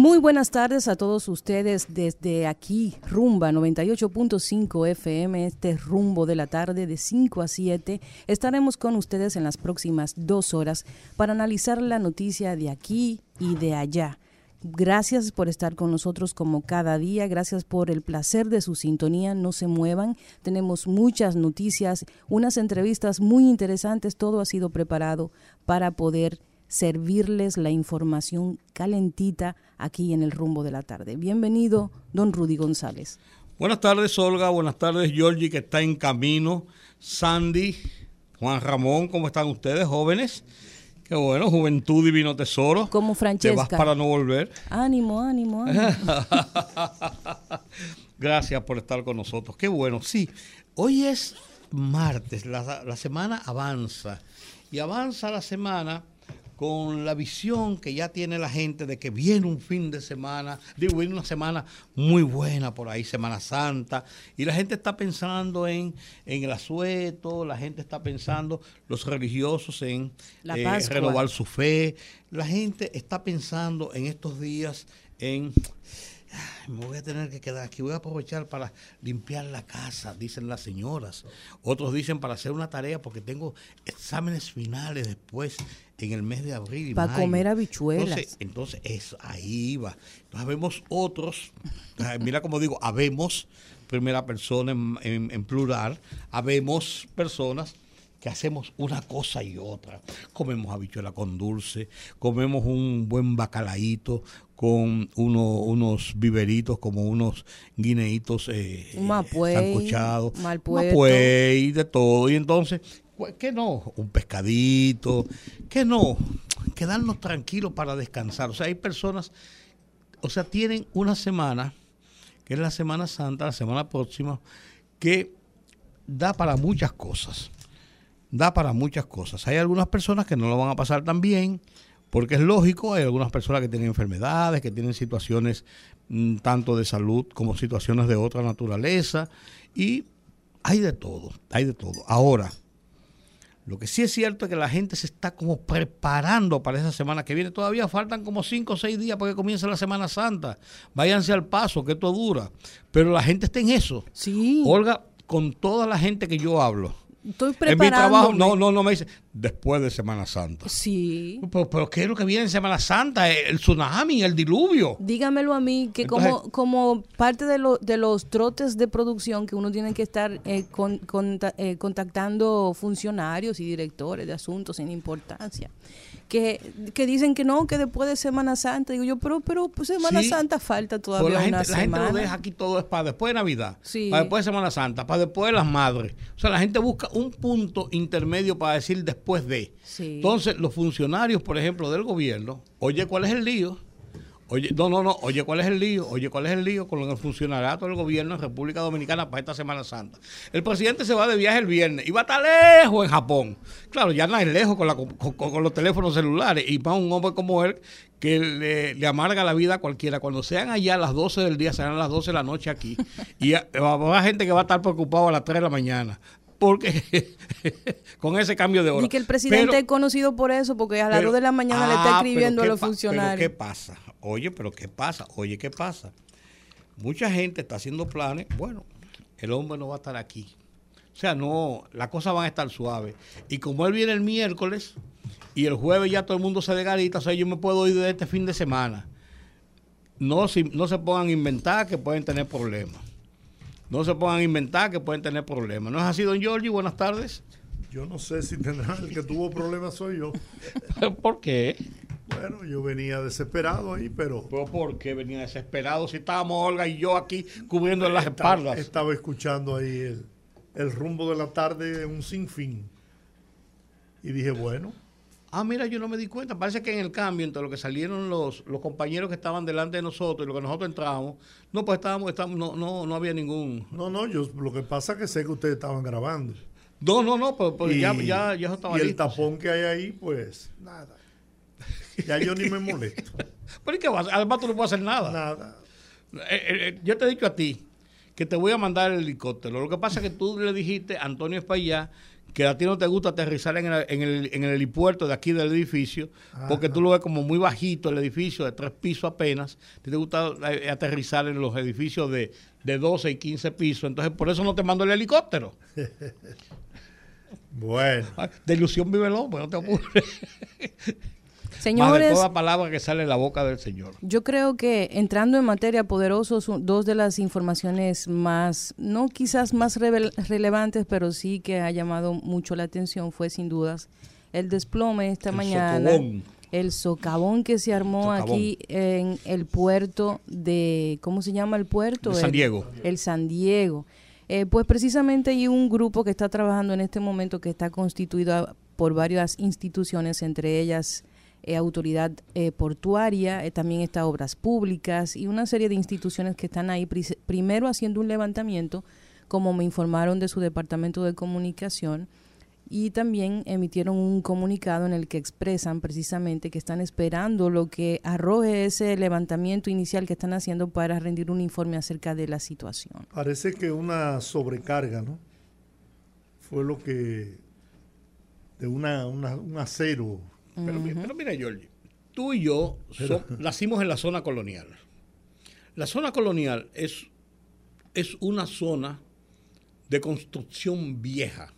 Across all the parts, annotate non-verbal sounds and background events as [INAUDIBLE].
Muy buenas tardes a todos ustedes desde aquí, Rumba 98.5 FM, este rumbo de la tarde de 5 a 7. Estaremos con ustedes en las próximas dos horas para analizar la noticia de aquí y de allá. Gracias por estar con nosotros como cada día, gracias por el placer de su sintonía, no se muevan, tenemos muchas noticias, unas entrevistas muy interesantes, todo ha sido preparado para poder servirles la información calentita aquí en el rumbo de la tarde. Bienvenido, don Rudy González. Buenas tardes, Olga. Buenas tardes, Georgie, que está en camino. Sandy, Juan Ramón, ¿cómo están ustedes, jóvenes? Qué bueno, Juventud Divino Tesoro. Como Francesca. Te vas para no volver. Ánimo, ánimo, ánimo. [LAUGHS] Gracias por estar con nosotros. Qué bueno. Sí, hoy es martes, la, la semana avanza. Y avanza la semana con la visión que ya tiene la gente de que viene un fin de semana, digo, viene una semana muy buena por ahí, Semana Santa, y la gente está pensando en, en el asueto, la gente está pensando, los religiosos en eh, renovar su fe, la gente está pensando en estos días en me voy a tener que quedar aquí, voy a aprovechar para limpiar la casa, dicen las señoras. Otros dicen para hacer una tarea porque tengo exámenes finales después en el mes de abril. Para comer habichuelas. Entonces, eso, ahí va. Entonces, vemos otros, mira como digo, habemos, primera persona en, en plural, habemos personas que hacemos una cosa y otra. Comemos habichuela con dulce, comemos un buen bacalaíto con uno, unos viveritos como unos guineitos eh, sancochados, y de todo. Y entonces, ¿qué no? Un pescadito, ¿qué no? Quedarnos tranquilos para descansar. O sea, hay personas, o sea, tienen una semana, que es la Semana Santa, la semana próxima, que da para muchas cosas da para muchas cosas. Hay algunas personas que no lo van a pasar tan bien, porque es lógico, hay algunas personas que tienen enfermedades, que tienen situaciones mm, tanto de salud como situaciones de otra naturaleza, y hay de todo, hay de todo. Ahora, lo que sí es cierto es que la gente se está como preparando para esa semana que viene. Todavía faltan como cinco o seis días para que comience la Semana Santa. Váyanse al paso, que esto dura. Pero la gente está en eso. Sí. Olga, con toda la gente que yo hablo, Estoy preparando. En mi trabajo, no, no, no me dice, después de Semana Santa. Sí. Pero, pero ¿qué es lo que viene en Semana Santa? El tsunami, el diluvio. Dígamelo a mí, que como, como parte de, lo, de los trotes de producción que uno tiene que estar eh, con, eh, contactando funcionarios y directores de asuntos sin importancia que, que dicen que no, que después de Semana Santa, digo yo, pero, pero pues Semana Santa falta todavía la una gente, La gente lo deja aquí todo es para después de Navidad, para después de Semana Santa, para después de las madres. O sea, la gente busca un punto intermedio para decir después de. Entonces, los funcionarios, por ejemplo, del gobierno, oye, ¿cuál es el lío? Oye, no, no, no, oye, ¿cuál es el lío? Oye, ¿cuál es el lío con el funcionariado del gobierno en República Dominicana para esta Semana Santa? El presidente se va de viaje el viernes y va a estar lejos en Japón. Claro, ya no es lejos con, los teléfonos celulares y para un hombre como él que le, amarga la vida a cualquiera. Cuando sean allá a las 12 del día, serán las 12 de la noche aquí. Y va a haber gente que va a estar preocupado a las 3 de la mañana porque [LAUGHS] con ese cambio de hora. Y que el presidente es conocido por eso, porque a las 2 de la mañana le está ah, escribiendo a los funcionarios. ¿Qué pasa? Oye, pero ¿qué pasa? Oye, ¿qué pasa? Mucha gente está haciendo planes. Bueno, el hombre no va a estar aquí. O sea, no, las cosas van a estar suaves. Y como él viene el miércoles y el jueves ya todo el mundo se de garita, o sea, yo me puedo ir de este fin de semana. No, si, no se pongan a inventar que pueden tener problemas. No se pongan a inventar que pueden tener problemas. ¿No es así, don Giorgi? Buenas tardes. Yo no sé si tendrá el que tuvo problemas soy yo. [LAUGHS] ¿Por qué? Bueno, yo venía desesperado ahí, pero... ¿Pero por qué venía desesperado si estábamos Olga y yo aquí cubriendo las espaldas? Estaba escuchando ahí el, rumbo de la tarde, un sinfín. Y dije, bueno, Ah, mira, yo no me di cuenta. Parece que en el cambio entre lo que salieron los, los compañeros que estaban delante de nosotros y lo que nosotros entramos, no, pues estábamos, estábamos no, no, no había ningún. No, no, yo lo que pasa es que sé que ustedes estaban grabando. No, no, no, pues, pues ya, ya, ya estaba Y el tapón que hay ahí, pues, nada. Ya yo ni me molesto. [LAUGHS] Pero ¿y qué vas? Además tú no puedes hacer nada. Nada. Eh, eh, eh, yo te he dicho a ti que te voy a mandar el helicóptero. Lo que pasa es que tú le dijiste a Antonio Espaillá que a ti no te gusta aterrizar en el, en el, en el helipuerto de aquí del edificio, porque tú lo ves como muy bajito el edificio, de tres pisos apenas. A ti te gusta eh, aterrizar en los edificios de, de 12 y 15 pisos. Entonces, por eso no te mando el helicóptero. [LAUGHS] bueno. De ilusión vive el hombre, no te apures. [LAUGHS] Señores, Más de toda palabra que sale de la boca del Señor. Yo creo que entrando en materia poderosos, dos de las informaciones más, no quizás más relevantes, pero sí que ha llamado mucho la atención fue sin dudas el desplome esta El mañana. socavón. El socavón que se armó Socavón. aquí en el puerto de, ¿cómo se llama el puerto? De San El- Diego. El, San Diego. Eh, pues precisamente hay un grupo que está trabajando en este momento que está constituido por varias instituciones, entre ellas eh, Autoridad eh, Portuaria, eh, también está Obras Públicas y una serie de instituciones que están ahí primero haciendo un levantamiento, como me informaron de su departamento de comunicación, y también emitieron un comunicado en el que expresan precisamente que están esperando lo que arroje ese levantamiento inicial que están haciendo para rendir un informe acerca de la situación. Parece que una sobrecarga, ¿no? Fue lo que. de una, una- un acero. Pero, mi- pero mira, Jorge, tú y yo so- nacimos en la zona colonial. La zona colonial es, es una zona de construcción vieja.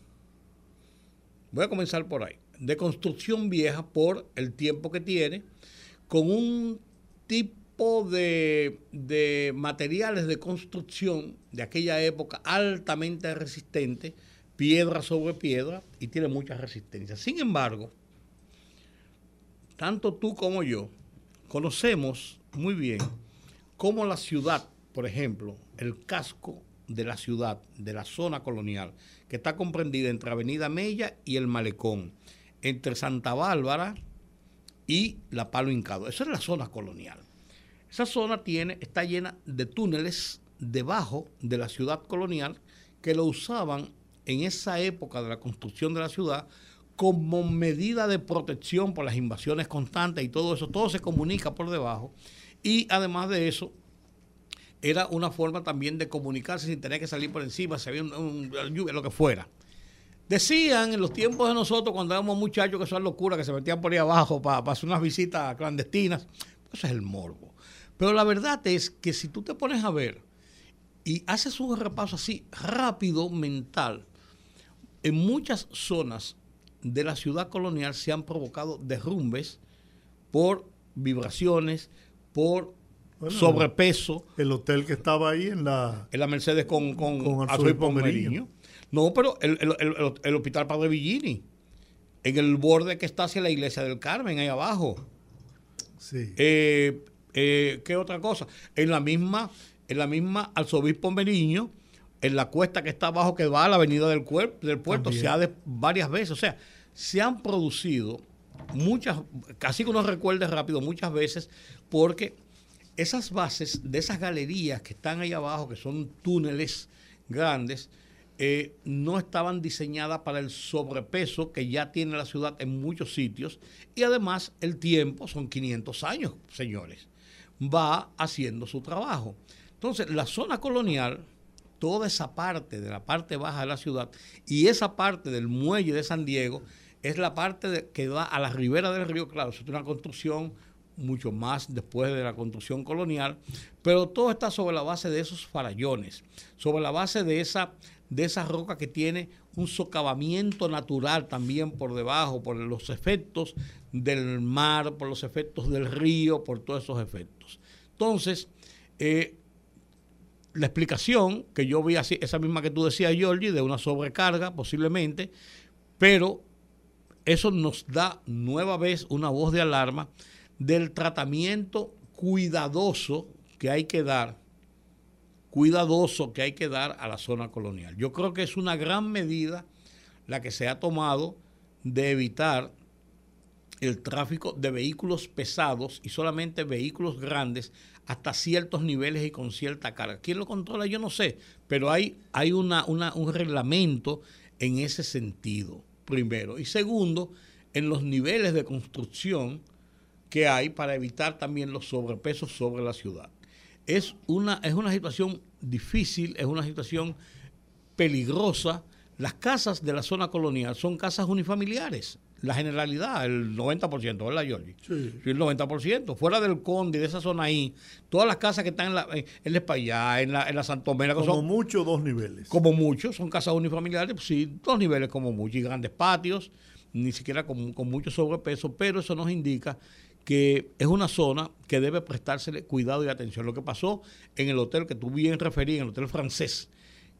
Voy a comenzar por ahí. De construcción vieja por el tiempo que tiene, con un tipo de, de materiales de construcción de aquella época altamente resistente, piedra sobre piedra, y tiene mucha resistencia. Sin embargo, tanto tú como yo conocemos muy bien cómo la ciudad, por ejemplo, el casco de la ciudad, de la zona colonial, que está comprendida entre Avenida Mella y el Malecón, entre Santa Bárbara y La Palo Hincado. Esa es la zona colonial. Esa zona tiene, está llena de túneles debajo de la ciudad colonial que lo usaban en esa época de la construcción de la ciudad como medida de protección por las invasiones constantes y todo eso, todo se comunica por debajo. Y además de eso, era una forma también de comunicarse sin tener que salir por encima, si había un- un- lluvia, lo que fuera. Decían en los tiempos de nosotros, cuando éramos muchachos, que eso es locura, que se metían por ahí abajo para, hacer unas visitas clandestinas. Eso es el morbo. Pero la verdad es que si tú te pones a ver y haces un repaso así rápido, mental, en muchas zonas de la ciudad colonial se han provocado derrumbes por vibraciones, por Bueno, sobrepeso. El hotel que estaba ahí en la. En la Mercedes con, con, Con. No, pero el, el- el- el Hospital Padre Villini, en el borde que está hacia la iglesia del Carmen, ahí abajo. Sí. Eh, eh, ¿Qué otra cosa? En la misma, en la misma Arzobispo Meriño, en la cuesta que está abajo que va a la avenida del, del puerto, También. se ha de varias veces. O sea, se han producido muchas, casi que uno recuerde rápido, muchas veces, porque esas bases de esas galerías que están ahí abajo, que son túneles grandes, eh, no estaban diseñadas para el sobrepeso que ya tiene la ciudad en muchos sitios y además el tiempo, son 500 años, señores, va haciendo su trabajo. Entonces, la zona colonial, toda esa parte de la parte baja de la ciudad y esa parte del muelle de San Diego es la parte que va a la ribera del río, claro, es una construcción mucho más después de la construcción colonial, pero todo está sobre la base de esos farallones, sobre la base de esa, de roca que tiene un socavamiento natural también por debajo, por los efectos del mar, por los efectos del río, por todos esos efectos. Entonces, eh, la explicación que yo vi así, esa misma que tú decías, Georgie, de una sobrecarga posiblemente, pero eso nos da nueva vez una voz de alarma del tratamiento cuidadoso que hay que dar, cuidadoso que hay que dar a la zona colonial. Yo creo que es una gran medida la que se ha tomado de evitar el tráfico de vehículos pesados y solamente vehículos grandes hasta ciertos niveles y con cierta carga. ¿Quién lo controla? Yo no sé, pero hay, hay una, un reglamento en ese sentido, primero. Y segundo, en los niveles de construcción que hay para evitar también los sobrepesos sobre la ciudad. Es una, es una situación difícil, es una situación peligrosa. Las casas de la zona colonial son casas unifamiliares la generalidad, el 90%, ¿verdad, Jorge? Sí. sí. El 90%. Fuera del Conde, de esa zona ahí, todas las casas que están en la, en la España, en la, en la Santomera. Como mucho, dos niveles. Como mucho, son casas unifamiliares, pues sí, dos niveles como mucho, y grandes patios, ni siquiera con, con mucho sobrepeso, pero eso nos indica que es una zona que debe prestársele cuidado y atención. Lo que pasó en el hotel que tú bien referí, en el hotel francés,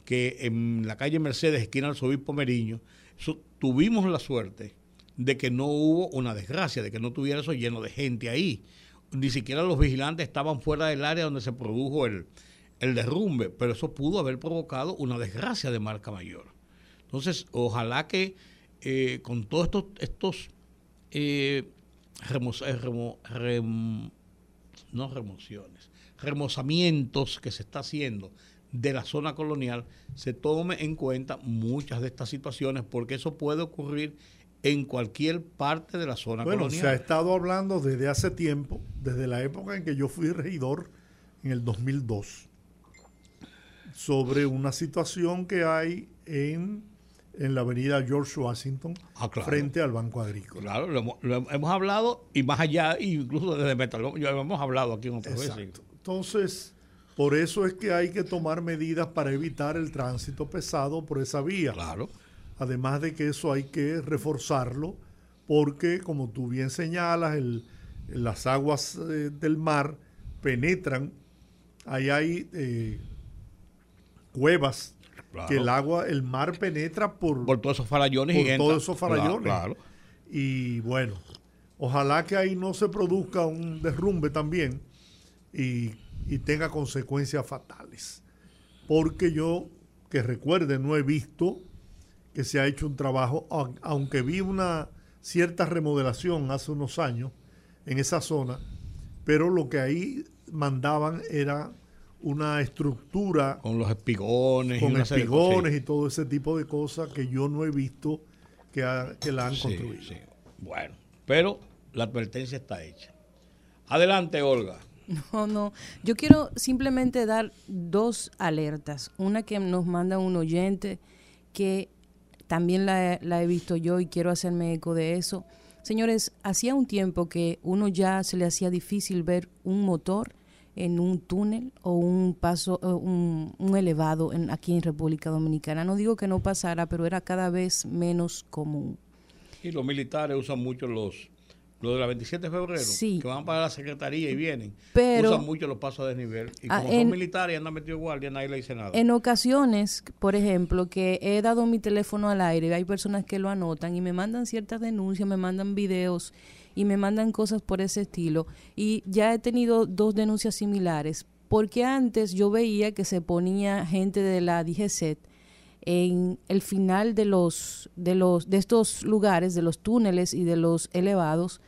que en la calle Mercedes, esquina del Sobispo Meriño, tuvimos la suerte de que no hubo una desgracia, de que no tuviera eso lleno de gente ahí. Ni siquiera los vigilantes estaban fuera del área donde se produjo el, derrumbe, pero eso pudo haber provocado una desgracia de marca mayor. Entonces, ojalá que eh, con todos estos, estos eh, eh, no remociones, remozamientos que se está haciendo de la zona colonial, se tome en cuenta muchas de estas situaciones, porque eso puede ocurrir en cualquier parte de la zona bueno, se ha estado hablando desde hace tiempo, desde la época en que yo fui regidor en el 2002, sobre una situación que hay en, en la avenida George Washington ah, frente al Banco Agrícola. Claro, lo hemos, hablado y más allá, incluso desde Metal, lo hemos hablado aquí en otras Exacto. Entonces, por eso es que hay que tomar medidas para evitar el tránsito pesado por esa vía. Claro. Además de que eso hay que reforzarlo porque, como tú bien señalas, las aguas eh, del mar penetran. Ahí hay eh, cuevas que el agua, el mar penetra por, por todos esos farallones por todos esos farallones. Y bueno, ojalá que ahí no se produzca un derrumbe también y, y tenga consecuencias fatales. Porque yo, que recuerde, no he visto que se ha hecho un trabajo, aunque vi una cierta remodelación hace unos años en esa zona, pero lo que ahí mandaban era una estructura con los espigones con espigones y todo ese tipo de cosas que yo no he visto que, que la han construido. Bueno, pero la advertencia está hecha. Adelante, Olga. [LAUGHS] No, no. Yo quiero simplemente dar dos alertas. Una que nos manda un oyente que también la, he visto yo y quiero hacerme eco de eso. Señores, hacía un tiempo que uno ya se le hacía difícil ver un motor en un túnel o un paso, un, un elevado en, aquí en República Dominicana. No digo que no pasara, pero era cada vez menos común. Y los militares usan mucho los lo de la 27 de febrero, que van para la secretaría y vienen, pero, usan mucho los pasos de desnivel. Y ah, como son militares y andan metidos guardia, nadie le dice nada. En ocasiones, por ejemplo, que he dado mi teléfono al aire, hay personas que lo anotan y me mandan ciertas denuncias, me mandan videos y me mandan cosas por ese estilo. Y ya he tenido dos denuncias similares, porque antes yo veía que se ponía gente de la DGCET en el final de los de los de estos lugares de los túneles y de los elevados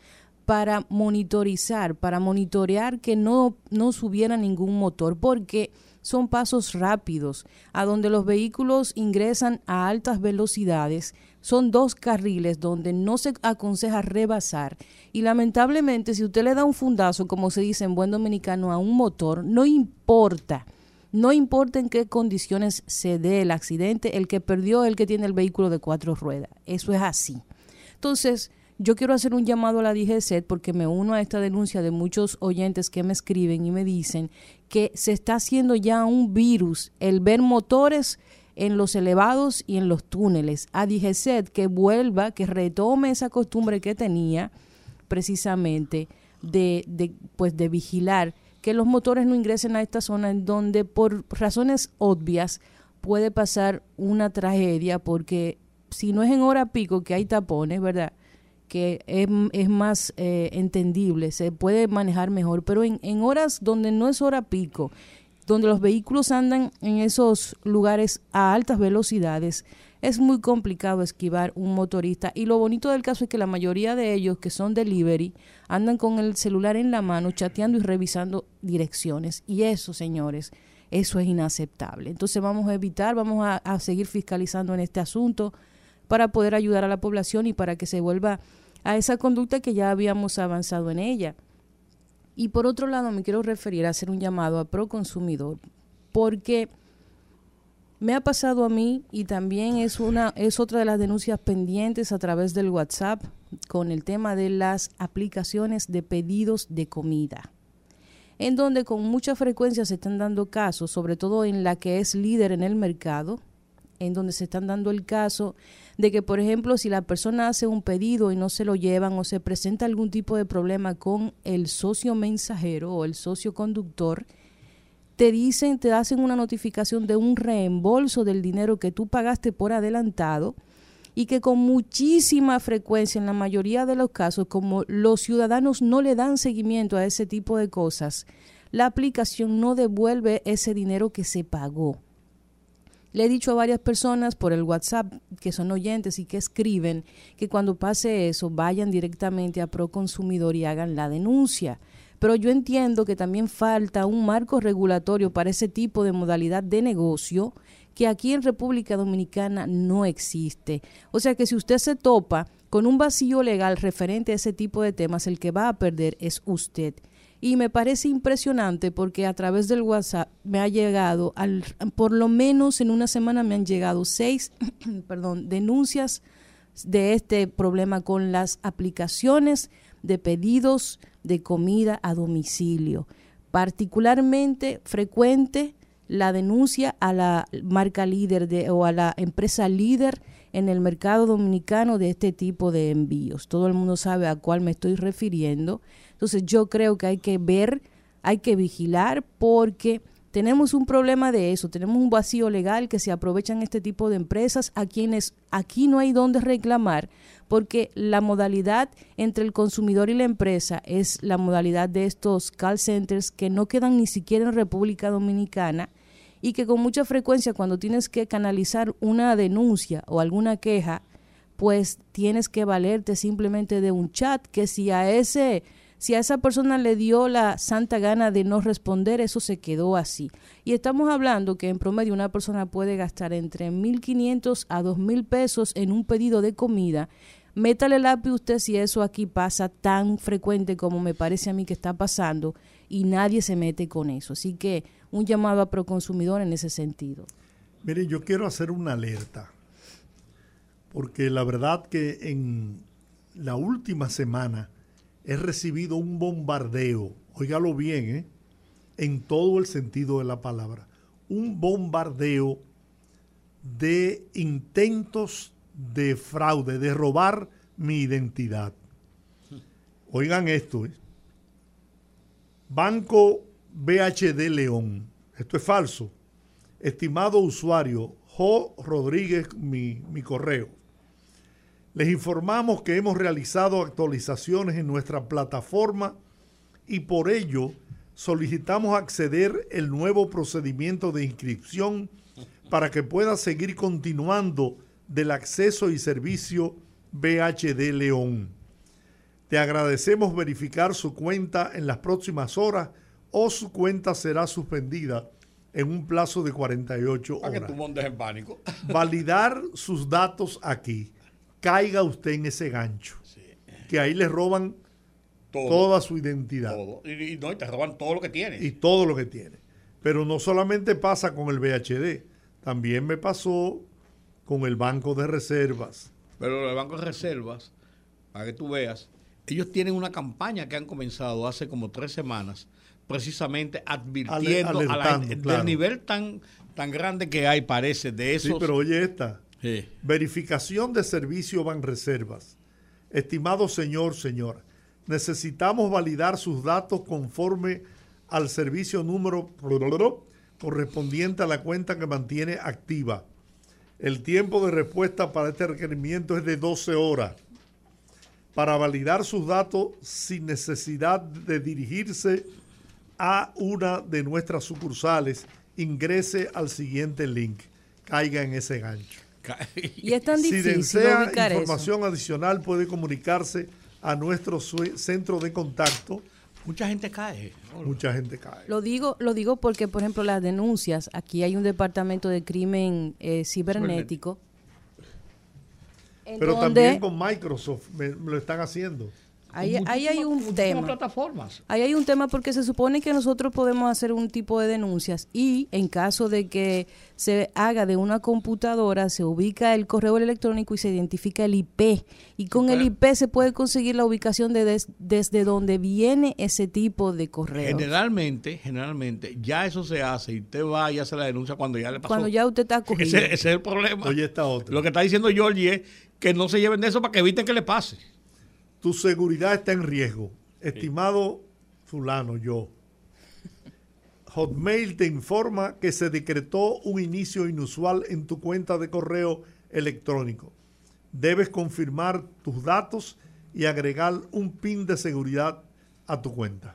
para monitorizar, para monitorear que no, no subiera ningún motor, porque son pasos rápidos, a donde los vehículos ingresan a altas velocidades, son dos carriles donde no se aconseja rebasar. Y lamentablemente, si usted le da un fundazo, como se dice en buen dominicano, a un motor, no importa. No importa en qué condiciones se dé el accidente, el que perdió es el que tiene el vehículo de cuatro ruedas. Eso es así. Entonces, yo quiero hacer un llamado a la DGCET porque me uno a esta denuncia de muchos oyentes que me escriben y me dicen que se está haciendo ya un virus el ver motores en los elevados y en los túneles. A DGCET que vuelva, que retome esa costumbre que tenía precisamente de, de, pues de vigilar que los motores no ingresen a esta zona en donde por razones obvias puede pasar una tragedia porque si no es en hora pico que hay tapones, ¿verdad? que es, más eh, entendible, se puede manejar mejor, pero en, en horas donde no es hora pico, donde los vehículos andan en esos lugares a altas velocidades, es muy complicado esquivar un motorista. Y lo bonito del caso es que la mayoría de ellos que son delivery andan con el celular en la mano, chateando y revisando direcciones. Y eso, señores, eso es inaceptable. Entonces vamos a evitar, vamos a, seguir fiscalizando en este asunto para poder ayudar a la población y para que se vuelva a esa conducta que ya habíamos avanzado en ella. Y por otro lado, me quiero referir a hacer un llamado a Proconsumidor, porque me ha pasado a mí y también es una es otra de las denuncias pendientes a través del WhatsApp con el tema de las aplicaciones de pedidos de comida. En donde con mucha frecuencia se están dando casos, sobre todo en la que es líder en el mercado, en donde se están dando el caso de que, por ejemplo, si la persona hace un pedido y no se lo llevan o se presenta algún tipo de problema con el socio mensajero o el socio conductor, te dicen, te hacen una notificación de un reembolso del dinero que tú pagaste por adelantado y que con muchísima frecuencia, en la mayoría de los casos, como los ciudadanos no le dan seguimiento a ese tipo de cosas, la aplicación no devuelve ese dinero que se pagó. Le he dicho a varias personas por el WhatsApp que son oyentes y que escriben que cuando pase eso vayan directamente a Proconsumidor y hagan la denuncia. Pero yo entiendo que también falta un marco regulatorio para ese tipo de modalidad de negocio que aquí en República Dominicana no existe. O sea que si usted se topa con un vacío legal referente a ese tipo de temas, el que va a perder es usted y me parece impresionante porque a través del WhatsApp me ha llegado, al, por lo menos en una semana me han llegado seis [CLEARS THROAT] perdón, denuncias de este problema con las aplicaciones de pedidos de comida a domicilio. Particularmente frecuente la denuncia a la marca líder de, o a la empresa líder en el mercado dominicano de este tipo de envíos. Todo el mundo sabe a cuál me estoy refiriendo entonces yo creo que hay que ver, hay que vigilar porque tenemos un problema de eso, tenemos un vacío legal que se aprovechan este tipo de empresas a quienes aquí no hay donde reclamar porque la modalidad entre el consumidor y la empresa es la modalidad de estos call centers que no quedan ni siquiera en República Dominicana y que con mucha frecuencia cuando tienes que canalizar una denuncia o alguna queja, pues tienes que valerte simplemente de un chat que si a ese si a esa persona le dio la santa gana de no responder, eso se quedó así. Y estamos hablando que en promedio una persona puede gastar entre 1.500 a 2.000 pesos en un pedido de comida. Métale lápiz usted si eso aquí pasa tan frecuente como me parece a mí que está pasando y nadie se mete con eso. Así que un llamado a Proconsumidor en ese sentido. Mire, yo quiero hacer una alerta, porque la verdad que en la última semana he recibido un bombardeo, óigalo bien, ¿eh? en todo el sentido de la palabra, un bombardeo de intentos de fraude, de robar mi identidad. Oigan esto, ¿eh? Banco BHD León, esto es falso. Estimado usuario, Jo Rodríguez, mi, mi correo les informamos que hemos realizado actualizaciones en nuestra plataforma y por ello solicitamos acceder el nuevo procedimiento de inscripción para que pueda seguir continuando del acceso y servicio BHD León. Te agradecemos verificar su cuenta en las próximas horas o su cuenta será suspendida en un plazo de 48 horas. Para que tú en pánico. [LAUGHS] Validar sus datos aquí caiga usted en ese gancho. Que ahí le roban toda su identidad. Y, no, y te roban todo lo que tiene. Y todo lo que tiene. Pero no solamente pasa con el VHD, también me pasó con el Banco de Reservas. Pero el Banco de Reservas, para que tú veas, ellos tienen una campaña que han comenzado hace como tres semanas, precisamente advirtiendo del nivel tan, tan grande que hay, parece, de esos. Sí, pero oye esta, Verificación de servicio Banreservas. Estimado señor, señora, necesitamos validar sus datos conforme al servicio número correspondiente a la cuenta que mantiene activa. El tiempo de respuesta para este requerimiento es de 12 horas. Para validar sus datos sin necesidad de dirigirse a una de nuestras sucursales, ingrese al siguiente link. Caiga en ese gancho. Y es tan si difícil desea ubicar eso. información adicional puede comunicarse a nuestro centro de contacto. Mucha gente cae. Mucha gente cae. Lo digo, lo digo porque, por ejemplo, las denuncias, aquí hay un departamento de crimen eh, cibernético. en Pero donde también con Microsoft me- me lo están haciendo. Ahí, ahí hay un tema. plataformas. Ahí hay un tema porque se supone que nosotros podemos hacer un tipo de denuncias y en caso de que se haga de una computadora, se ubica el correo electrónico y se identifica el IP. Y con el IP se puede conseguir la ubicación de des- desde donde viene ese tipo de correo. Generalmente, generalmente, ya eso se hace y usted va y hace la denuncia cuando ya le pasó. Cuando ya usted está cogido. ese, ese es el problema. Oye, esta otra. Lo que está diciendo Georgie es que no se lleven de eso para que eviten que le pase. Tu seguridad está en riesgo. Estimado fulano, yo. Hotmail te informa que se decretó un inicio inusual en tu cuenta de correo electrónico. Debes confirmar tus datos y agregar un PIN de seguridad a tu cuenta.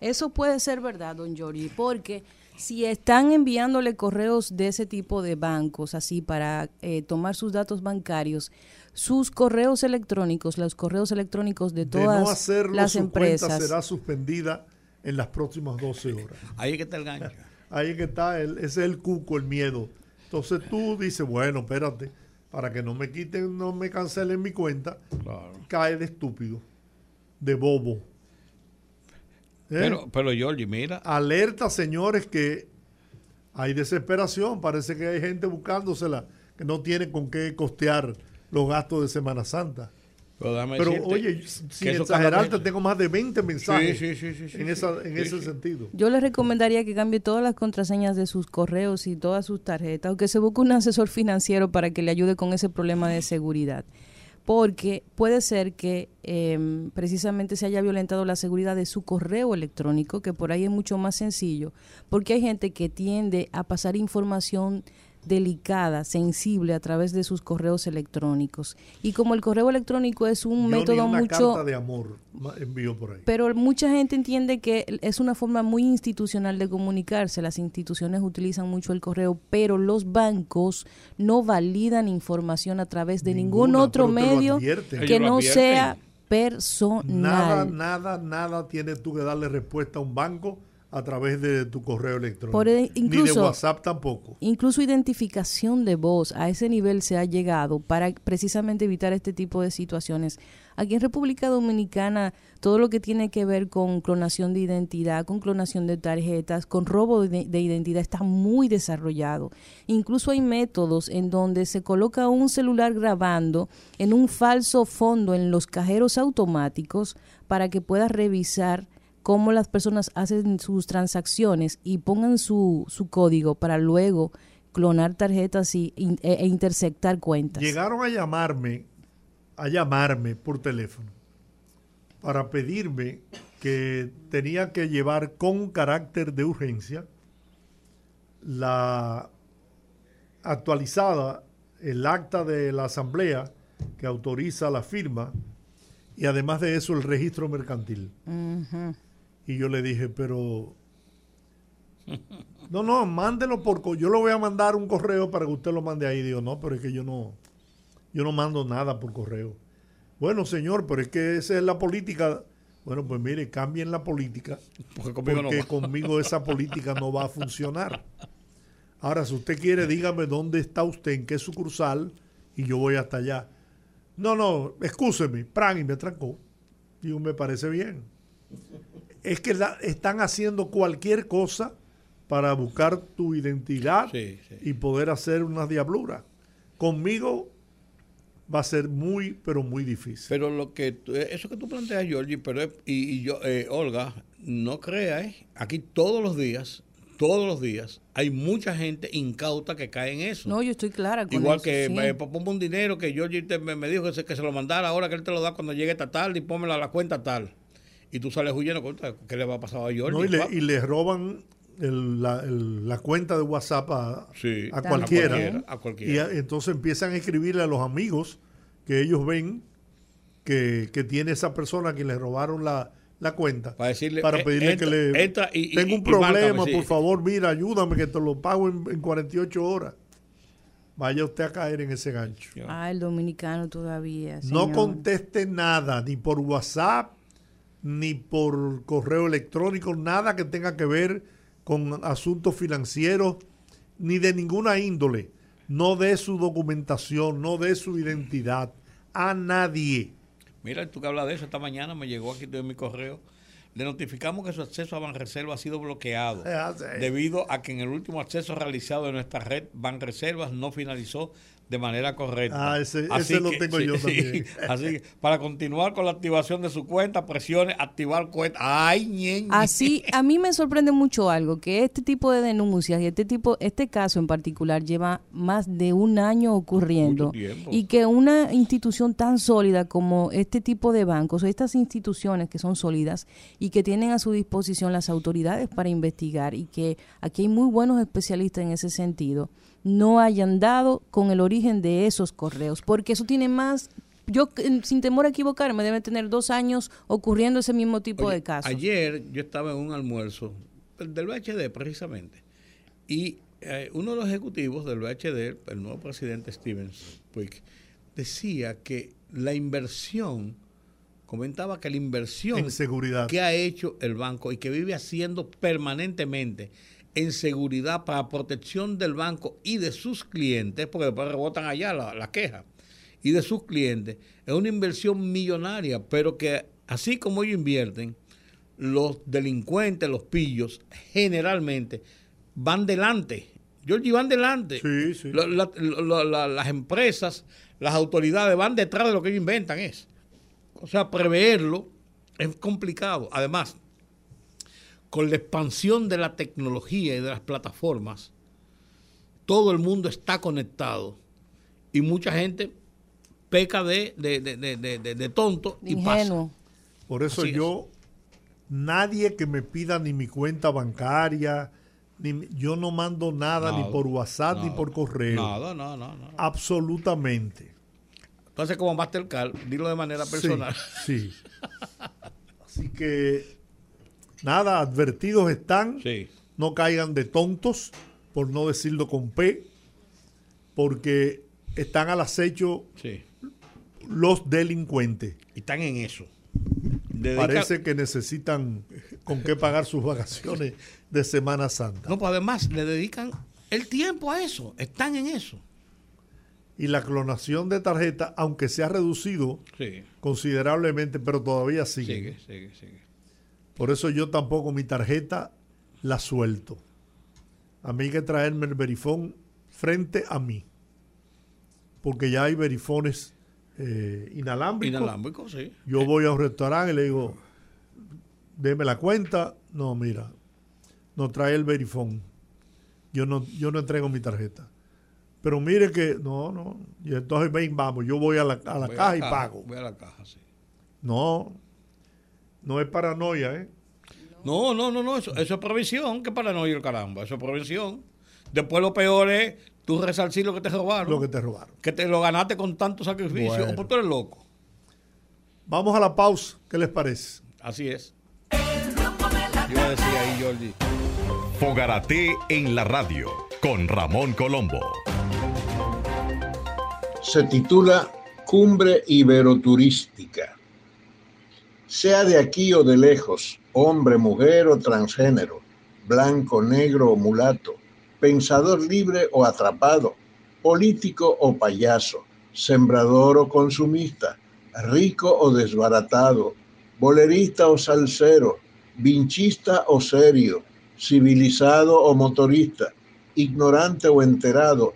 Eso puede ser verdad, don Giorgi, porque si están enviándole correos de ese tipo de bancos, así para eh, tomar sus datos bancarios, sus correos electrónicos, los correos electrónicos de De todas no hacerlo, las su empresas, cuenta será suspendida en las próximas 12 horas. Ahí es que está el gancho. [LAUGHS] Ahí es que está, el, ese es el cuco, el miedo. Entonces tú dices, bueno, espérate, para que no me quiten, no me cancelen mi cuenta, cae de estúpido, de bobo. ¿Eh? Pero, pero Georgie, mira, Alerta, señores, que hay desesperación. Parece que hay gente buscándosela que no tiene con qué costear los gastos de Semana Santa. pero, Pero oye, sin exagerarte, tengo más de 20 mensajes Sí, sí, sí, sí, en, sí, esa, en Sí, ese sí. sentido. yo les recomendaría que cambie todas las contraseñas de sus correos y todas sus tarjetas, o que se busque un asesor financiero para que le ayude con ese problema de seguridad. Porque puede ser que eh, precisamente se haya violentado la seguridad de su correo electrónico, que por ahí es mucho más sencillo, porque hay gente que tiende a pasar información delicada, sensible a través de sus correos electrónicos. Y como el correo electrónico es un Yo ni método una mucho carta de amor envío por ahí. pero mucha gente entiende que es una forma muy institucional de comunicarse. Las instituciones utilizan mucho el correo, pero los bancos no validan información a través de ningún otro medio que no sea personal. Nada, nada, nada tienes tú que darle respuesta a un banco a través de tu correo electrónico. Por e- Ni de incluso- WhatsApp tampoco. Incluso identificación de voz, a ese nivel se ha llegado para precisamente evitar este tipo de situaciones. Aquí en República Dominicana, todo lo que tiene que ver con clonación de identidad, con clonación de tarjetas, con robo de, de identidad está muy desarrollado. Incluso hay métodos en donde se coloca un celular grabando en un falso fondo en los cajeros automáticos para que puedas revisar cómo las personas hacen sus transacciones y pongan su, su código para luego clonar tarjetas y, in- e, e interceptar cuentas. Llegaron a llamarme, a llamarme por teléfono para pedirme que tenía que llevar con carácter de urgencia la actualizada, el acta de la asamblea que autoriza la firma y además de eso el registro mercantil. Ujú. Y yo le dije, pero... No, no, mándelo por... Yo le voy a mandar un correo para que usted lo mande ahí. Digo, no, pero es que yo no... Yo no mando nada por correo. Bueno, señor, pero es que esa es la política. Bueno, pues mire, cambien la política. Porque conmigo porque conmigo esa política no va a funcionar. Ahora, si usted quiere, dígame dónde está usted, en qué sucursal, y yo voy hasta allá. No, no, excúseme, pran, y me trancó. Digo, me parece bien. Es que la- están haciendo cualquier cosa para buscar tu identidad Sí, sí. y poder hacer unas diabluras. Conmigo va a ser muy, pero muy difícil. Pero lo que tú- eso que tú planteas, Georgie, pero es- y, y yo, eh, Olga, no crea, ¿eh? aquí todos los días, todos los días, hay mucha gente incauta que cae en eso. No, yo estoy clara con Igual eso, que sí. eh, ponme un dinero que Georgie te- me, me dijo que se, que se lo mandara ahora que él te lo da cuando llegue esta tarde y pónmela a la cuenta tal. Y tú sales huyendo, contra, ¿qué le va a pasar a? ¿no? y, le, papá? y le roban el- la, el- la cuenta de WhatsApp a, Sí, a También. cualquiera. A cualquiera, a Y cualquiera. entonces empiezan a escribirle a los amigos que ellos ven que, que tiene esa persona a quien le robaron la, la cuenta. Para decirle, para eh, pedirle entra- que le... entra y- y- tengo y- un y márcame, problema, sí. por favor, mira, ayúdame que te lo pago en, en 48 horas. vaya usted a caer en ese gancho. Ah, el dominicano todavía. No conteste nada, ni por WhatsApp, ni por correo electrónico, nada que tenga que ver con asuntos financieros, ni de ninguna índole. No dé su documentación, no dé su identidad a nadie. Mira, tú que hablas de eso, esta mañana me llegó aquí de mi correo le notificamos que su acceso a Banreservas ha sido bloqueado [LAUGHS] debido a que en el último acceso realizado de nuestra red Banreservas no finalizó de manera correcta. Ah, ese, lo tengo yo [LAUGHS] también. así que para continuar con la activación de su cuenta, presione activar cuenta. Ay, ñe, Así, a mí me sorprende mucho algo, que este tipo de denuncias y este tipo, este caso en particular lleva más de un año ocurriendo y que una institución tan sólida como este tipo de bancos o estas instituciones que son sólidas y que tienen a su disposición las autoridades para investigar y que aquí hay muy buenos especialistas en ese sentido no hayan dado con el origen de esos correos, porque eso tiene más yo sin temor a equivocarme, debe tener dos años ocurriendo ese mismo tipo de casos. Ayer yo estaba en un almuerzo del VHD precisamente y eh, uno de los ejecutivos del VHD, el nuevo presidente Stevens Puig, decía que la inversión, comentaba que la inversión en seguridad. que ha hecho el banco y que vive haciendo permanentemente en seguridad para protección del banco y de sus clientes, porque después rebotan allá la, la queja, y de sus clientes, es una inversión millonaria, pero que así como ellos invierten, los delincuentes, los pillos, generalmente van delante. Georgie, van delante. Sí, sí. las empresas, las autoridades van detrás de lo que ellos inventan. Es. O sea, preverlo es complicado. Además, con la expansión de la tecnología y de las plataformas, todo el mundo está conectado y mucha gente peca de, de, tonto y pasa. Por eso yo, nadie que me pida ni mi cuenta bancaria, ni, yo no mando nada, ni por WhatsApp ni por correo. Nada, no, no, no. Absolutamente. Entonces, como Mastercard, dilo de manera personal. sí. [LAUGHS] Así que Nada, advertidos están. No caigan de tontos, por no decirlo con P, porque están al acecho los delincuentes. Y están en eso. Parece que necesitan con qué pagar sus vacaciones de Semana Santa. No, pues además le dedican el tiempo a eso, están en eso. Y la clonación de tarjeta, aunque se ha reducido considerablemente, pero todavía sigue. Sigue, sigue, sigue. Por eso yo tampoco mi tarjeta la suelto. A mí hay que traerme el verifón frente a mí. Porque ya hay verifones eh, inalámbricos. Inalámbricos, sí. Yo voy a un restaurante y le digo, deme la cuenta. No, mira, no trae el verifón. Yo no, yo no entrego mi tarjeta. Pero mire que, no, no. Y entonces ven, vamos, yo voy a la, a la caja y pago. Voy a la caja, sí. No, no es paranoia, ¿eh? No, no, no, no, eso, es previsión. ¿Qué paranoia el caramba? Eso es prevención. Después lo peor es tú resarcir lo que te robaron. Lo que te robaron. Que te lo ganaste con tanto sacrificio. O por tú eres loco. Vamos a la pausa. ¿Qué les parece? Así es. Yo decía ahí, Jordi. Fogarate en la radio con Ramón Colombo. Se titula Cumbre Iberoturística sea de aquí o de lejos, hombre, mujer o transgénero, blanco, negro o mulato, pensador libre o atrapado, político o payaso, sembrador o consumista, rico o desbaratado, bolerista o salsero, vinchista o serio, civilizado o motorista, ignorante o enterado,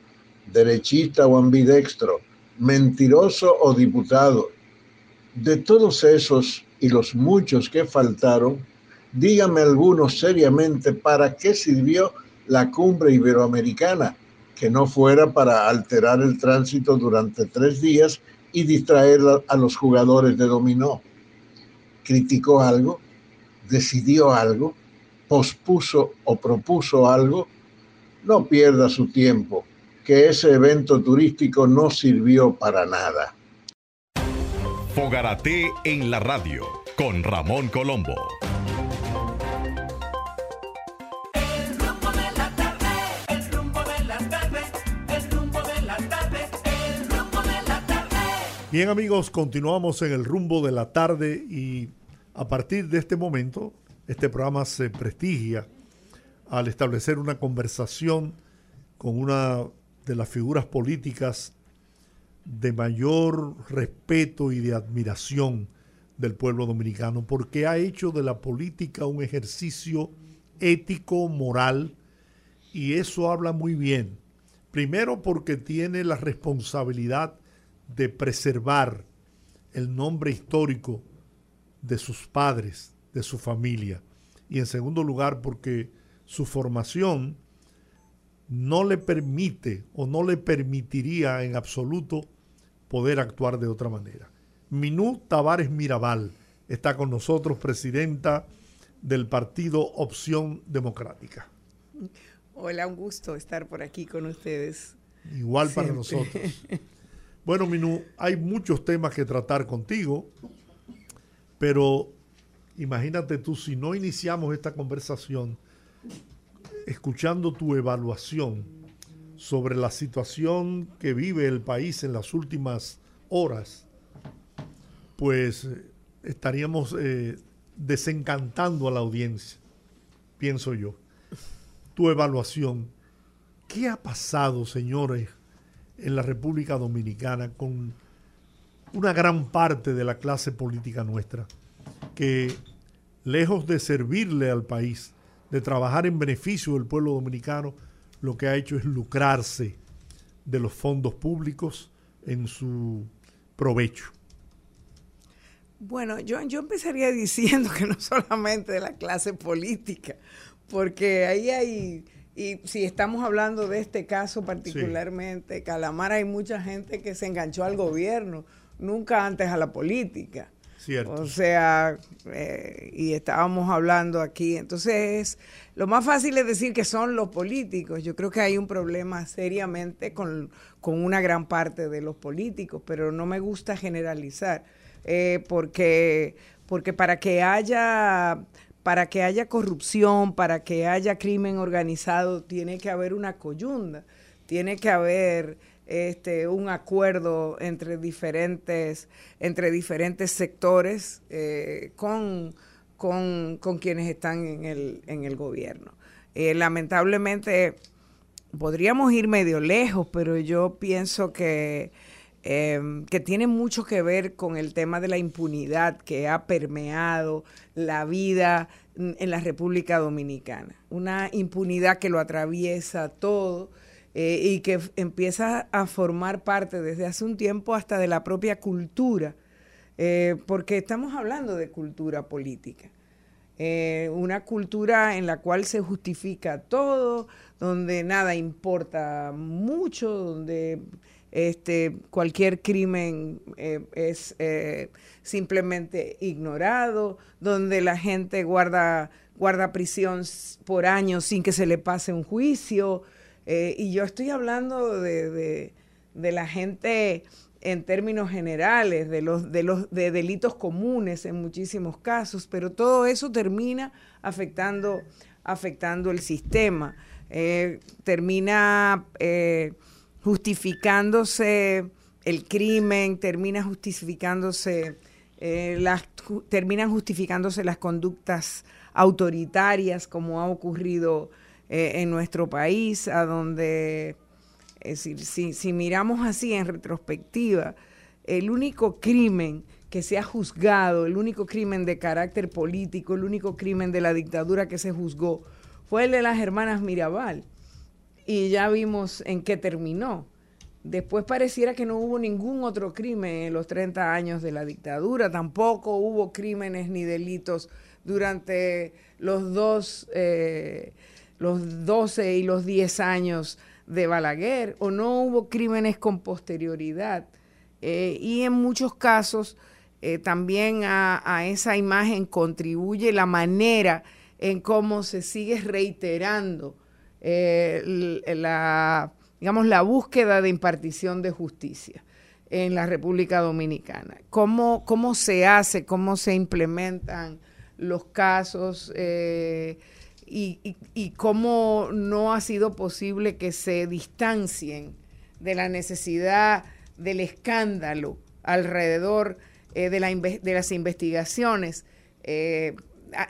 derechista o ambidextro, mentiroso o diputado. De todos esos y los muchos que faltaron, dígame algunos seriamente para qué sirvió la cumbre iberoamericana, que no fuera para alterar el tránsito durante tres días y distraer a los jugadores de dominó. ¿Criticó algo? ¿Decidió algo? ¿Pospuso o propuso algo? No pierda su tiempo, que ese evento turístico no sirvió para nada. Fogarate en la radio con Ramón Colombo. Bien amigos, continuamos en el rumbo de la tarde y a partir de este momento este programa se prestigia al establecer una conversación con una de las figuras políticas de mayor respeto y de admiración del pueblo dominicano, porque ha hecho de la política un ejercicio ético, moral, y eso habla muy bien. Primero porque tiene la responsabilidad de preservar el nombre histórico de sus padres, de su familia. Y en segundo lugar porque su formación no le permite o no le permitiría en absoluto poder actuar de otra manera. Minú Tavares Mirabal está con nosotros, presidenta del partido Opción Democrática. Hola, un gusto estar por aquí con ustedes. Igual para nosotros. [LAUGHS] Bueno, Minú, hay muchos temas que tratar contigo, pero imagínate tú, si no iniciamos esta conversación escuchando tu evaluación sobre la situación que vive el país en las últimas horas, pues eh, estaríamos eh, desencantando a la audiencia, pienso yo. Tu evaluación, ¿qué ha pasado, señores, en la República Dominicana con una gran parte de la clase política nuestra, que lejos de servirle al país, de trabajar en beneficio del pueblo dominicano, lo que ha hecho es lucrarse de los fondos públicos en su provecho. Bueno, yo, yo empezaría [LAUGHS] diciendo que no solamente de la clase política, porque ahí hay, y si estamos hablando de este caso particularmente, Calamar, hay mucha gente que se enganchó al gobierno, nunca antes a la política. O sea, eh, y estábamos hablando aquí, entonces lo más fácil es decir que son los políticos. Yo creo que hay un problema seriamente con, con una gran parte de los políticos, pero no me gusta generalizar eh, porque, porque para que haya para que haya corrupción, para que haya crimen organizado, tiene que haber una coyunda, tiene que haber este, un acuerdo entre diferentes, entre diferentes sectores eh, con, con, quienes están en el, en el gobierno. Eh, lamentablemente podríamos ir medio lejos, pero yo pienso que Em, que tiene mucho que ver con el tema de la impunidad que ha permeado la vida en la República Dominicana. Una impunidad que lo atraviesa todo eh, y que empieza a formar parte desde hace un tiempo hasta de la propia cultura, eh, porque estamos hablando de cultura política. Eh, una cultura en la cual se justifica todo, donde nada importa mucho, donde este, cualquier crimen es simplemente ignorado, donde la gente guarda, guarda prisión por años sin que se le pase un juicio. Eh, y yo estoy hablando de, la gente en términos generales, de los, de los de delitos comunes en muchísimos casos, pero todo eso termina afectando, afectando el sistema. termina justificándose el crimen, termina justificándose eh, las terminan justificándose las conductas autoritarias como ha ocurrido eh, en nuestro país, a donde, es decir, si, si miramos así en retrospectiva, el único crimen que se ha juzgado, el único crimen de carácter político, el único crimen de la dictadura que se juzgó, fue el de las hermanas Mirabal y ya vimos en qué terminó. Después pareciera que no hubo ningún otro crimen en los 30 años de la dictadura, tampoco hubo crímenes ni delitos durante los dos, eh, los 12 y los 10 años de Balaguer, o no hubo crímenes con posterioridad. Eh, y en muchos casos eh, también a, esa imagen contribuye la manera en cómo se sigue reiterando eh, la, digamos, la búsqueda de impartición de justicia en la República Dominicana. ¿Cómo, cómo se hace, cómo se implementan los casos eh, y, cómo no ha sido posible que se distancien de la necesidad del escándalo alrededor de, de, las investigaciones,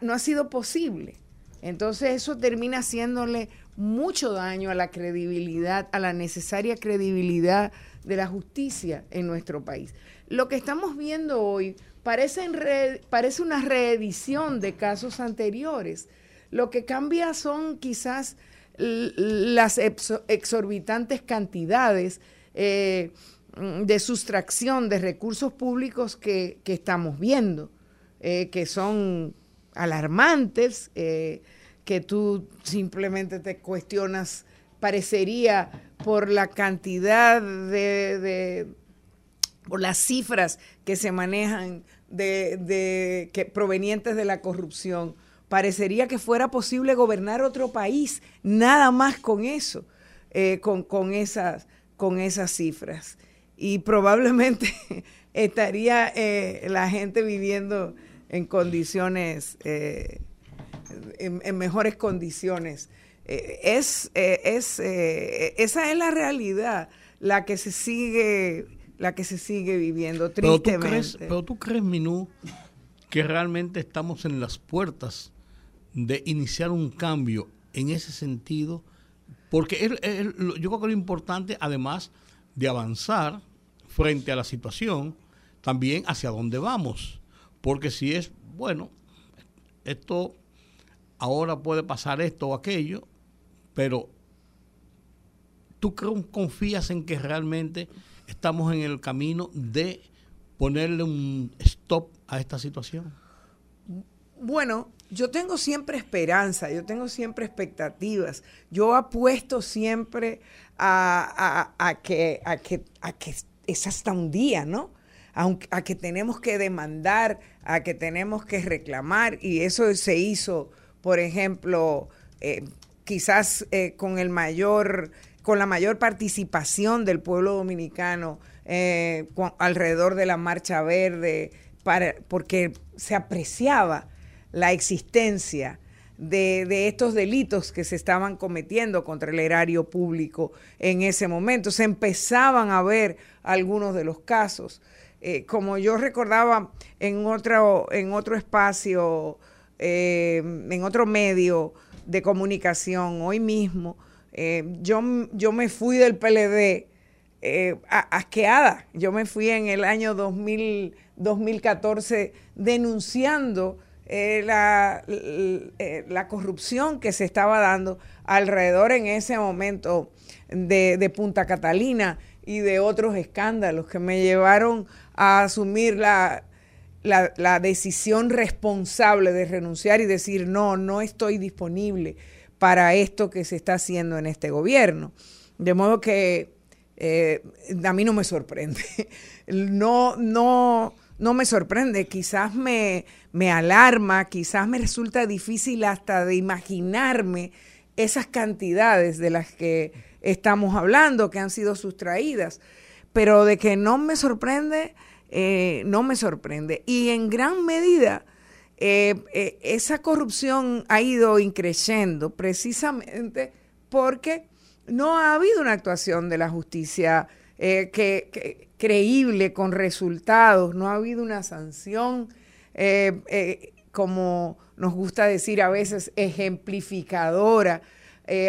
no ha sido posible. Entonces eso termina haciéndole mucho daño a la credibilidad, a la necesaria credibilidad de la justicia en nuestro país. Lo que estamos viendo hoy parece, parece una reedición de casos anteriores. Lo que cambia son quizás las exorbitantes cantidades eh, de sustracción de recursos públicos que, estamos viendo, eh, que son alarmantes, eh, que tú simplemente te cuestionas, parecería por la cantidad de, por las cifras que se manejan de, que, provenientes de la corrupción, parecería que fuera posible gobernar otro país, nada más con eso, eh, con, esas, con esas cifras. Y probablemente [LAUGHS] estaría eh, la gente viviendo en condiciones, eh, en, mejores condiciones. Es, es esa es la realidad, la que se sigue, la que se sigue viviendo tristemente. Pero tú crees, pero tú crees Minú, que realmente estamos en las puertas de iniciar un cambio en ese sentido, porque yo creo que lo importante, además de avanzar frente a la situación, también hacia dónde vamos. Porque si es, bueno, esto ahora puede pasar esto o aquello, pero ¿tú confías en que realmente estamos en el camino de ponerle un stop a esta situación? Bueno, yo tengo siempre esperanza, yo tengo siempre expectativas. Yo apuesto siempre a, que, a, que, a que es hasta un día, ¿no? a, que tenemos que demandar, a que tenemos que reclamar, y eso se hizo, por ejemplo, eh, quizás eh, con el mayor, con la mayor participación del pueblo dominicano eh, alrededor de la marcha verde, para, porque se apreciaba la existencia de, de, estos delitos que se estaban cometiendo contra el erario público en ese momento. Se empezaban a ver algunos de los casos. Eh, como yo recordaba en otro, en otro espacio, eh, en otro medio de comunicación, hoy mismo, eh, yo, yo me fui del PLD asqueada. Yo me fui en el año 2000, 2014 denunciando la, la, corrupción que se estaba dando alrededor en ese momento de, de Punta Catalina y de otros escándalos que me llevaron a asumir la, la, decisión responsable de renunciar y decir, no, no estoy disponible para esto que se está haciendo en este gobierno. De modo que eh, a mí no me sorprende. [LAUGHS] No, no, no me sorprende. Quizás me, me alarma, quizás me resulta difícil hasta de imaginarme esas cantidades de las que estamos hablando, que han sido sustraídas. Pero de que no me sorprende, eh, no me sorprende. Y en gran medida, eh, eh, esa corrupción ha ido increciendo precisamente porque no ha habido una actuación de la justicia que, creíble, con resultados, no ha habido una sanción, como nos gusta decir a veces, ejemplificadora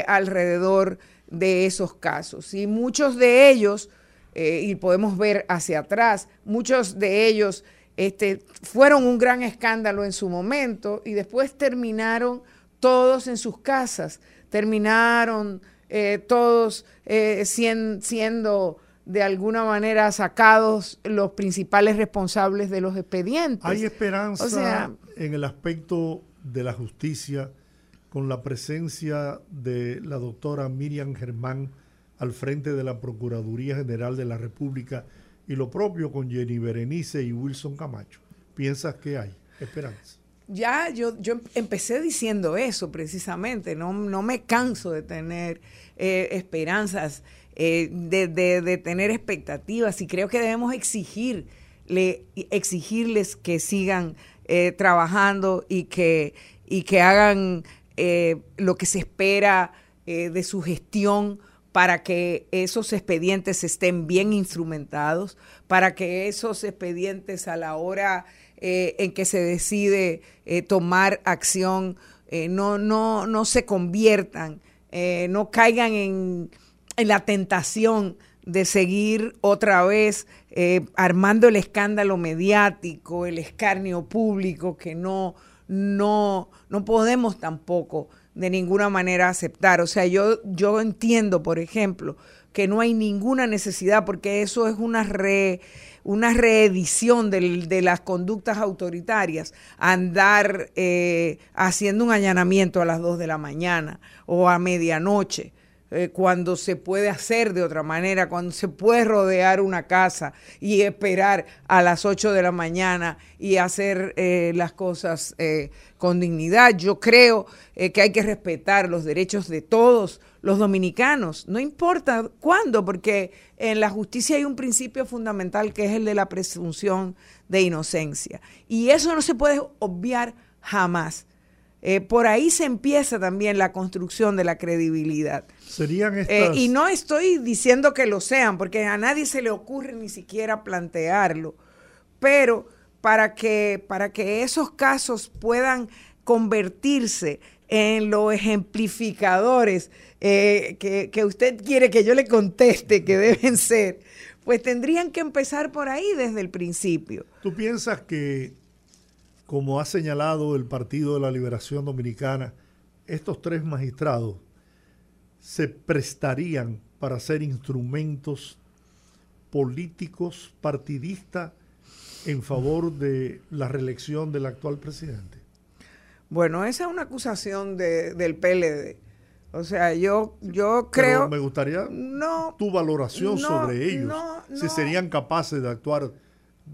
alrededor de esos casos. Y muchos de ellos eh, y podemos ver hacia atrás, muchos de ellos este, fueron un gran escándalo en su momento y después terminaron todos en sus casas, terminaron eh, todos eh, siendo de alguna manera sacados los principales responsables de los expedientes. Hay esperanza en el aspecto de la justicia con la presencia de la doctora Miriam Germán al frente de la Procuraduría General de la República y lo propio con Jenny Berenice y Wilson Camacho. ¿Piensas que hay esperanza? Ya, yo, yo empecé diciendo eso precisamente, no, no me canso de tener eh, esperanzas, eh, de, tener expectativas. Y creo que debemos exigirle, exigirles que sigan eh, trabajando y que, y que hagan lo que se espera de su gestión para que esos expedientes estén bien instrumentados, para que esos expedientes a la hora eh, en que se decide eh, tomar acción eh, no, no, no se conviertan, no caigan en, la tentación de seguir otra vez armando el escándalo mediático, el escarnio público que no, no, no podemos tampoco de ninguna manera aceptar. O sea, yo, yo entiendo, por ejemplo, que no hay ninguna necesidad, porque eso es una re, una reedición de las conductas autoritarias, andar eh, haciendo un allanamiento a las 2 de la mañana o a medianoche. Eh, cuando se puede hacer de otra manera, cuando se puede rodear una casa y esperar a las 8 de la mañana y hacer eh, las cosas eh, con dignidad. Yo creo que hay que respetar los derechos de todos los dominicanos, no importa cuándo, porque en la justicia hay un principio fundamental que es el de la presunción de inocencia. Y eso no se puede obviar jamás. Eh, por ahí se empieza también la construcción de la credibilidad. Serían eh, estas... y no estoy diciendo que lo sean, porque a nadie se le ocurre ni siquiera plantearlo, pero para que, para que esos casos puedan convertirse en los ejemplificadores eh, que, que usted quiere que yo le conteste que deben ser, pues tendrían que empezar por ahí desde el principio. ¿Tú piensas que como ha señalado el Partido de la Liberación Dominicana, estos tres magistrados se prestarían para ser instrumentos políticos partidistas en favor de la reelección del actual presidente? Bueno, esa es una acusación del PLD. O sea, yo, yo creo... me gustaría tu valoración sobre ellos, si serían capaces de actuar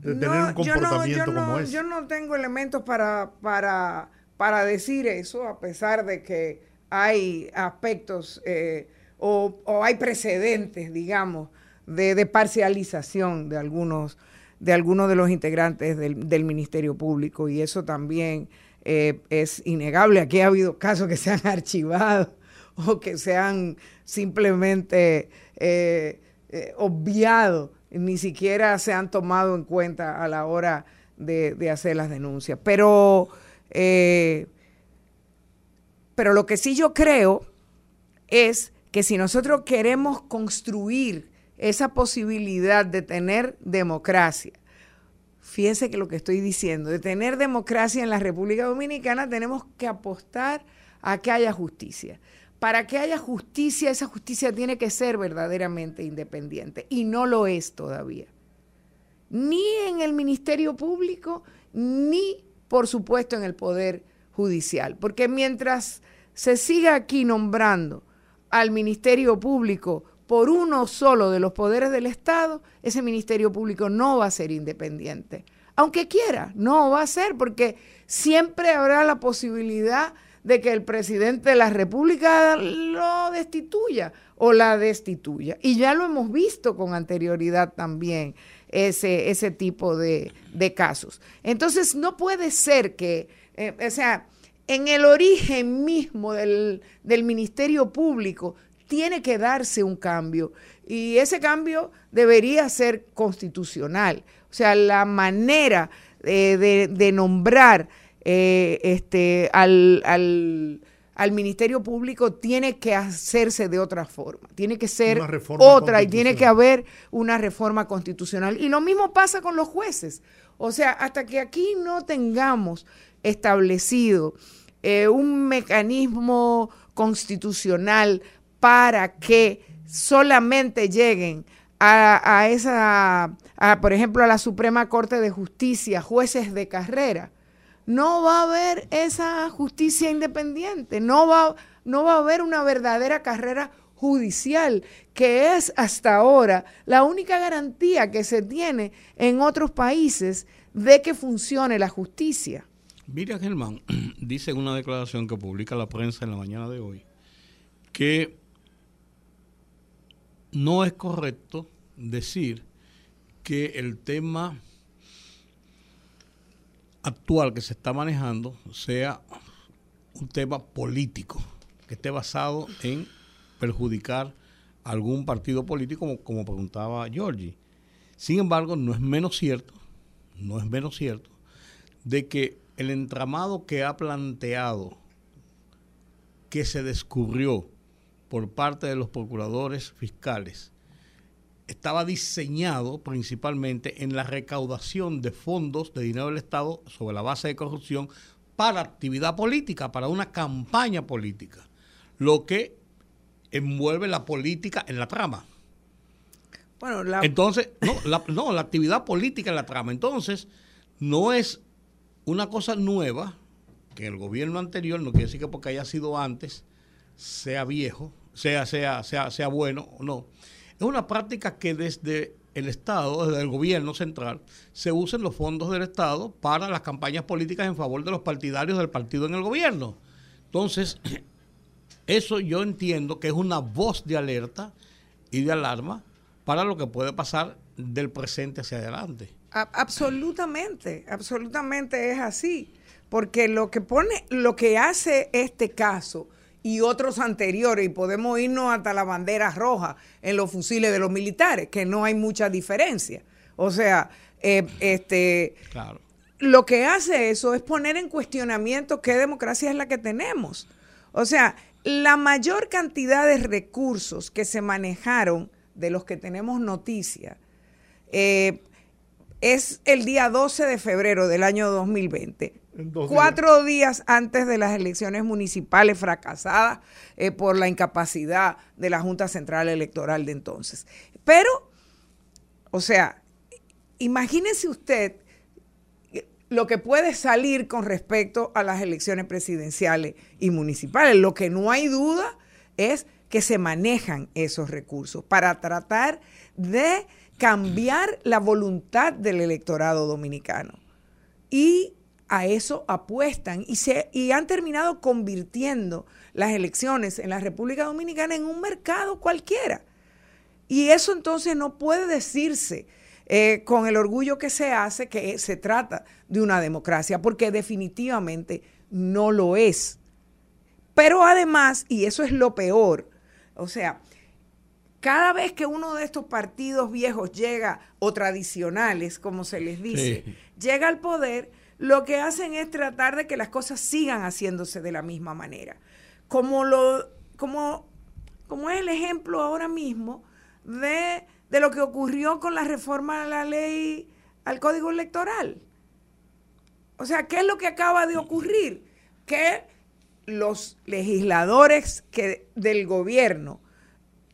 de tener un comportamiento como ese. Yo no tengo elementos para, para, para decir eso, a pesar de que hay aspectos eh, o, hay precedentes, digamos, de, parcialización de algunos, de algunos de los integrantes del, Ministerio Público y eso también eh, es innegable. Aquí ha habido casos que se han [LAUGHS] archivado o que se han simplemente eh, obviado ni siquiera se han tomado en cuenta a la hora de, hacer las denuncias. Pero, eh, pero lo que sí yo creo es que si nosotros queremos construir esa posibilidad de tener democracia, fíjense que lo que estoy diciendo, de tener democracia en la República Dominicana, tenemos que apostar a que haya justicia para que haya justicia, esa justicia tiene que ser verdaderamente independiente y no lo es todavía. Ni en el Ministerio Público, ni por supuesto en el Poder Judicial. Porque mientras se siga aquí nombrando al Ministerio Público por uno solo de los poderes del Estado, ese Ministerio Público no va a ser independiente. Aunque quiera, no va a ser porque siempre habrá la posibilidad de que el presidente de la República lo destituya o la destituya. Y ya lo hemos visto con anterioridad también, ese, ese tipo de, casos. Entonces, no puede ser que, eh, o sea, en el origen mismo del, Ministerio Público tiene que darse un cambio y ese cambio debería ser constitucional. O sea, la manera de, de nombrar eh, este, al, al, Ministerio Público tiene que hacerse de otra forma, tiene que ser otra y tiene que haber una reforma constitucional. Y lo mismo pasa con los jueces. O sea, hasta que aquí no tengamos establecido eh, un mecanismo constitucional para que solamente lleguen a, a esa, a, por ejemplo, a la Suprema Corte de Justicia, jueces de carrera, no va a haber esa justicia independiente, no va, no va a haber una verdadera carrera judicial, que es hasta ahora la única garantía que se tiene en otros países de que funcione la justicia. Mira, Germán, [CLEARS THROAT] dice en una declaración que publica la prensa en la mañana de hoy, que no es correcto decir que el tema actual que se está manejando sea un tema político, que esté basado en perjudicar algún partido político, como, como preguntaba Giorgi. Sin embargo, no es menos cierto, no es menos cierto, de que el entramado que ha planteado, que se descubrió por parte de los procuradores fiscales, estaba diseñado principalmente en la recaudación de fondos de dinero del Estado sobre la base de corrupción para actividad política, para una campaña política, lo que envuelve la política en la trama. Bueno, Entonces, no la, no, la actividad política en la trama. Entonces, no es una cosa nueva que el gobierno anterior, no quiere decir que porque haya sido antes, sea viejo, sea, sea, sea, sea bueno o no. Es una práctica que desde el Estado, desde el gobierno central, se usen los fondos del Estado para las campañas políticas en favor de los partidarios del partido en el gobierno. Entonces, [CLEARS THROAT] eso yo entiendo que es una voz de alerta y de alarma para lo que puede pasar del presente hacia adelante. absolutamente, absolutamente es así, porque lo que pone, lo que hace este caso y otros anteriores, y podemos irnos hasta la bandera roja en los fusiles de los militares, que no hay mucha diferencia. O sea, eh, este, lo que hace eso es poner en cuestionamiento qué democracia es la que tenemos. O sea, la mayor cantidad de recursos que se manejaron, de los que tenemos noticia, eh, es el día 12 de febrero del año 2020 cuatro días. antes de las elecciones municipales fracasadas eh, por la incapacidad de la Junta Central Electoral de entonces. Pero, o sea, imagínese usted lo que puede salir con respecto a las elecciones presidenciales y municipales. Lo que no hay duda es que se manejan esos recursos para tratar de cambiar la voluntad del electorado dominicano. Y a eso apuestan y, se, y han terminado convirtiendo las elecciones en la República Dominicana en un mercado cualquiera. Y eso entonces no puede decirse eh, con el orgullo que se hace que se trata de una democracia, porque definitivamente no lo es. Pero además, y eso es lo peor, o sea, cada vez que uno de estos partidos viejos llega, o tradicionales, como se les dice, llega al poder, lo que hacen es tratar de que las cosas sigan haciéndose de la misma manera. Como, lo, como, como es el ejemplo ahora mismo de, de lo que ocurrió con la reforma de la ley al código electoral. O sea, ¿qué es lo que acaba de ocurrir? Que los legisladores que, del gobierno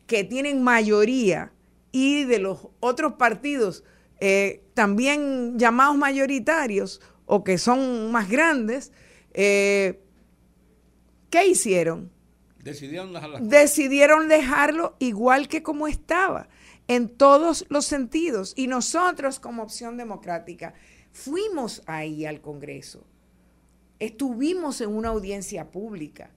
que tienen mayoría y de los otros partidos eh, también llamados mayoritarios o que son más grandes, eh, ¿qué hicieron? Decidieron dejarlo. Decidieron dejarlo igual que como estaba, en todos los sentidos. Y nosotros como opción democrática fuimos ahí al Congreso, estuvimos en una audiencia pública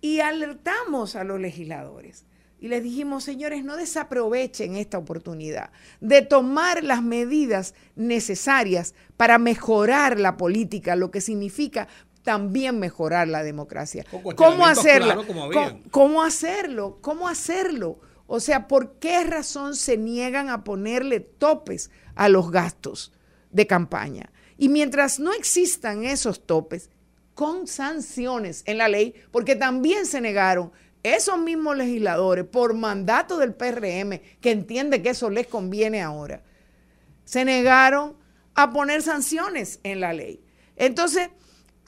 y alertamos a los legisladores y les dijimos, señores, no desaprovechen esta oportunidad de tomar las medidas necesarias para mejorar la política, lo que significa también mejorar la democracia. ¿Cómo hacerlo? ¿Cómo, hacerlo? ¿Cómo hacerlo? O sea, ¿por qué razón se niegan a ponerle topes a los gastos de campaña? Y mientras no existan esos topes, con sanciones en la ley, porque también se negaron esos mismos legisladores, por mandato del PRM, que entiende que eso les conviene ahora, se negaron a poner sanciones en la ley. Entonces,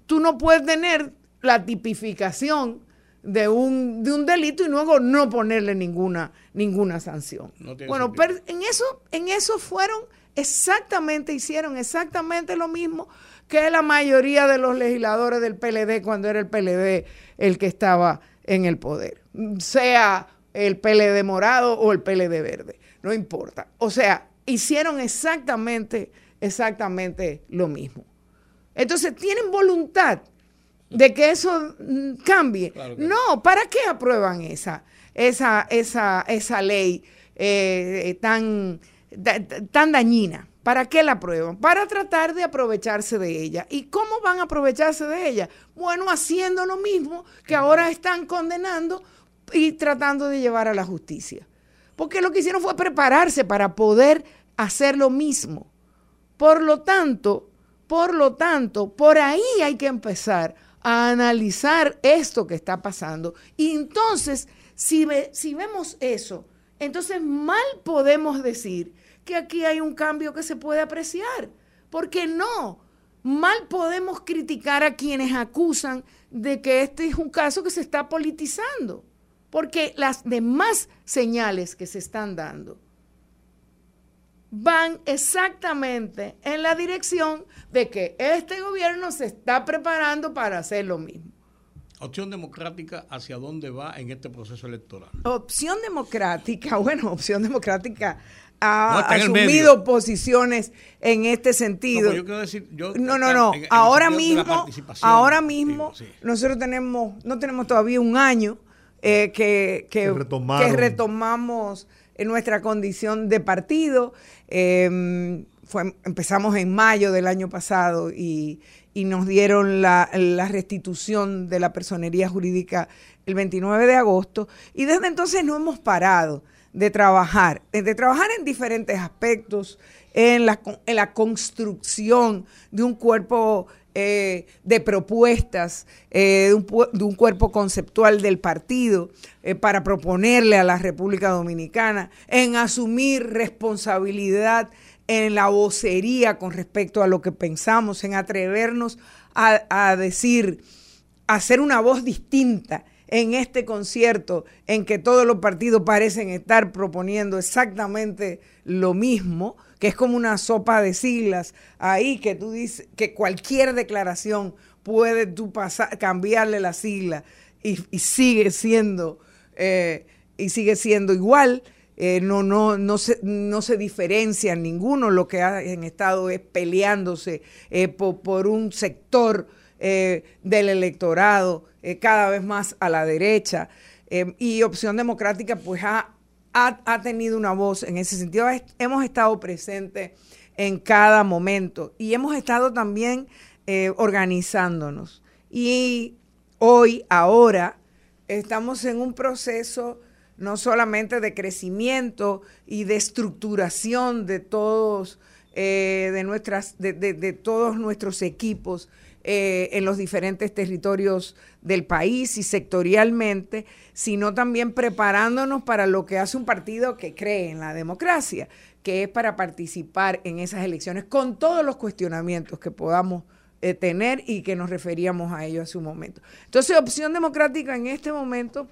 tú no puedes tener la tipificación de un, de un delito y luego no ponerle ninguna, ninguna sanción. bueno, pero en eso, en eso fueron exactamente, hicieron exactamente lo mismo que la mayoría de los legisladores del PLD cuando era el PLD el que estaba en el poder, sea el PLD morado o el PLD verde, no importa. O sea, hicieron exactamente, exactamente lo mismo. Entonces, ¿tienen voluntad de que eso mm, cambie? no, ¿para qué aprueban esa, esa, esa, esa ley eh, tan, tan dañina? ¿Para qué la aprueban? Para tratar de aprovecharse de ella. ¿Y cómo van a aprovecharse de ella? Bueno, haciendo lo mismo que ahora están condenando y tratando de llevar a la justicia. porque lo que hicieron fue prepararse para poder hacer lo mismo. Por lo tanto, por lo tanto, por ahí hay que empezar a analizar esto que está pasando. Y entonces, si, si vemos eso, entonces mal podemos decir que aquí hay un cambio que se puede apreciar. Porque no, mal podemos criticar a quienes acusan de que este es un caso que se está politizando. Porque las demás señales que se están dando van exactamente en la dirección de que este gobierno se está preparando para hacer lo mismo. Opción democrática, ¿hacia dónde va en este proceso electoral? Opción democrática, [LAUGHS] bueno, opción democrática ha asumido posiciones en este sentido. No, no, no, ahora mismo, ahora mismo nosotros tenemos, no tenemos todavía un año eh, que, que, retomamos en nuestra condición de partido. Em, empezamos en mayo del año pasado y, nos dieron la, la, restitución de la personería jurídica el 29 de agosto. Y desde entonces no hemos parado de trabajar, de trabajar en diferentes aspectos, en la, en la construcción de un cuerpo eh, de propuestas, eh, de, un, de, un, cuerpo conceptual del partido eh, para proponerle a la República Dominicana, en asumir responsabilidad en la vocería con respecto a lo que pensamos, en atrevernos a, a decir, a hacer una voz distinta en este concierto en que todos los partidos parecen estar proponiendo exactamente lo mismo, que es como una sopa de siglas ahí que tú dices que cualquier declaración puede tú pasar, cambiarle la sigla y, sigue siendo eh, y sigue siendo igual. Eh, no, no, no, se, no se diferencia ninguno, lo que han estado es peleándose eh, por, un sector del electorado cada vez más a la derecha. y Opción Democrática pues ha ha, tenido una voz en ese sentido. Hemos estado presentes en cada momento y hemos estado también eh, organizándonos. Y hoy, ahora, estamos en un proceso no solamente de crecimiento y de estructuración de todos, eh, de, nuestras, de todos nuestros equipos, eh, en los diferentes territorios del país y sectorialmente, sino también preparándonos para lo que hace un partido que cree en la democracia, que es para participar en esas elecciones con todos los cuestionamientos que podamos eh, tener y que nos referíamos a ello hace un momento. Entonces, Opción Democrática en este momento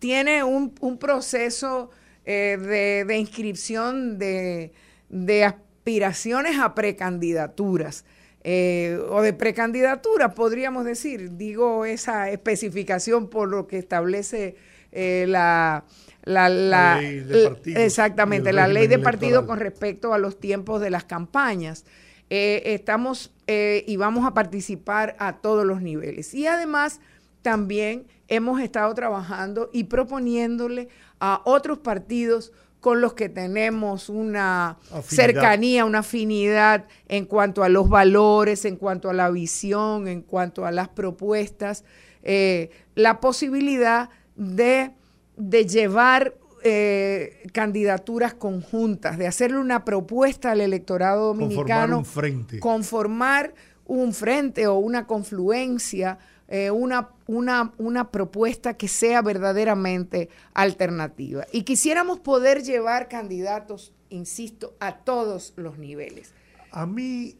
tiene un, proceso eh, de, inscripción de, de aspiraciones a precandidaturas. Eh, o de precandidatura, podríamos decir. Digo esa especificación por lo que establece eh, la, la, ley de partido, exactamente, la ley de partido con respecto a los tiempos de las campañas. Eh, estamos y vamos a participar a todos los niveles. Y además también hemos estado trabajando y proponiéndole a otros partidos con los que tenemos una cercanía, una afinidad en cuanto a los valores, en cuanto a la visión, en cuanto a las propuestas, eh, la posibilidad de, llevar eh, candidaturas conjuntas, de hacerle una propuesta al electorado dominicano. Conformar un frente. Conformar un frente o una confluencia eh, una, una, una propuesta que sea verdaderamente alternativa. Y quisiéramos poder llevar candidatos, insisto, a todos los niveles. A mí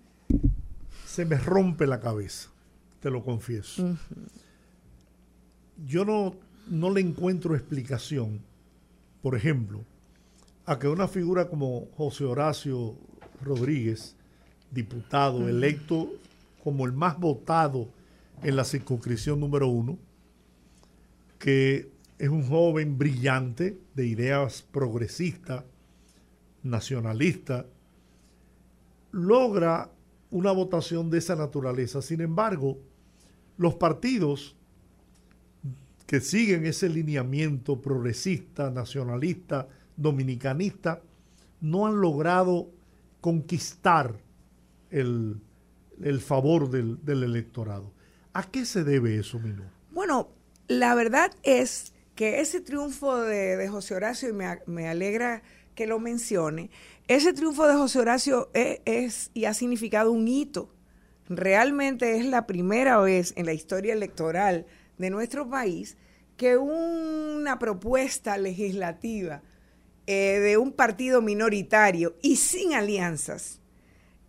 se me rompe la cabeza, te lo confieso. Yo no, no le encuentro explicación, por ejemplo, a que una figura como José Horacio Rodríguez, diputado electo como el más votado en la circunscripción número uno, que es un joven brillante de ideas progresistas, nacionalistas, logra una votación de esa naturaleza. Sin embargo, los partidos que siguen ese lineamiento progresista, nacionalista, dominicanista, no han logrado conquistar el, favor del electorado. ¿A qué se debe eso, Mino? Bueno, la verdad es que ese triunfo de, José Horacio, y me, alegra que lo mencione, ese triunfo de José Horacio es, es, y ha significado un hito. Realmente es la primera vez en la historia electoral de nuestro país que una propuesta legislativa eh, de un partido minoritario y sin alianzas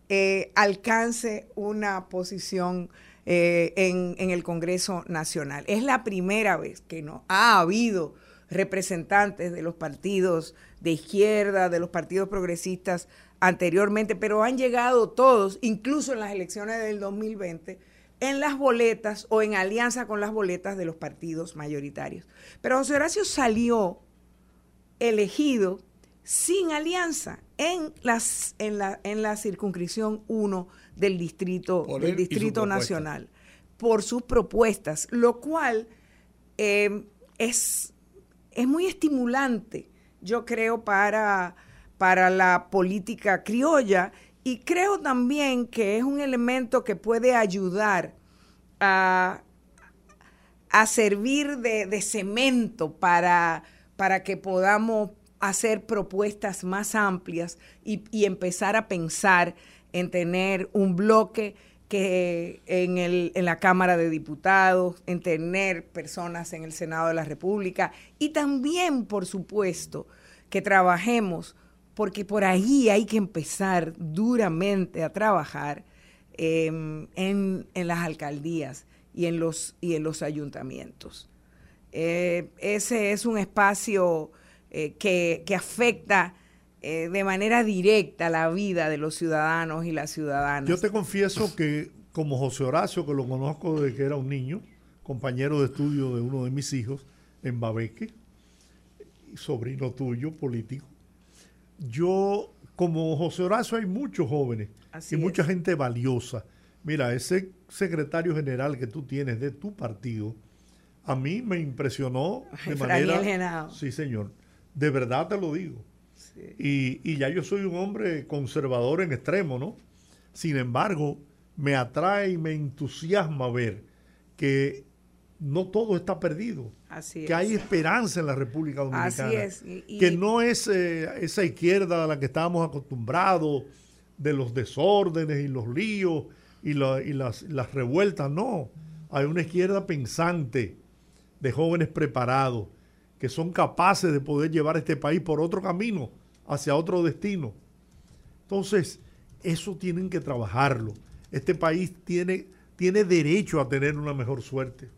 eh, alcance una posición eh, en, el Congreso Nacional. Es la primera vez que no ha habido representantes de los partidos de izquierda, de los partidos progresistas anteriormente, pero han llegado todos, incluso en las elecciones del 2020, en las boletas o en alianza con las boletas de los partidos mayoritarios. Pero José Horacio salió elegido sin alianza en, las, en, la, en la circunscripción 1 del Distrito, del distrito Nacional por sus propuestas, lo cual eh, es, es muy estimulante, yo creo, para, para la política criolla y creo también que es un elemento que puede ayudar a, servir de, cemento para, para que podamos hacer propuestas más amplias y, empezar a pensar en tener un bloque que en, el, en la Cámara de Diputados, en tener personas en el Senado de la República y también, por supuesto, que trabajemos porque por ahí hay que empezar duramente a trabajar em, en, las alcaldías y en los, y en los ayuntamientos. Eh, ese es un espacio eh, que, afecta eh, de manera directa la vida de los ciudadanos y las ciudadanas. Yo te confieso que como José Horacio, que lo conozco desde que era un niño, compañero de estudio de uno de mis hijos en Babeque, sobrino tuyo, político, yo, como José Horacio, hay muchos jóvenes y mucha gente valiosa. Mira, ese secretario general que tú tienes de tu partido, a mí me impresionó de manera... Sí, señor. De verdad te lo digo. Y, y, ya yo soy un hombre conservador en extremo, ¿no? Sin embargo, me atrae y me entusiasma ver que no todo está perdido. que hay esperanza en la República Dominicana. Así es. que no es eh, esa izquierda a la que estábamos acostumbrados de los desórdenes y los líos y, las, las, revueltas. No. Hay una izquierda pensante de jóvenes preparados que son capaces de poder llevar este país por otro camino, hacia otro destino. Entonces, eso tienen que trabajarlo. Este país tiene, tiene derecho a tener una mejor suerte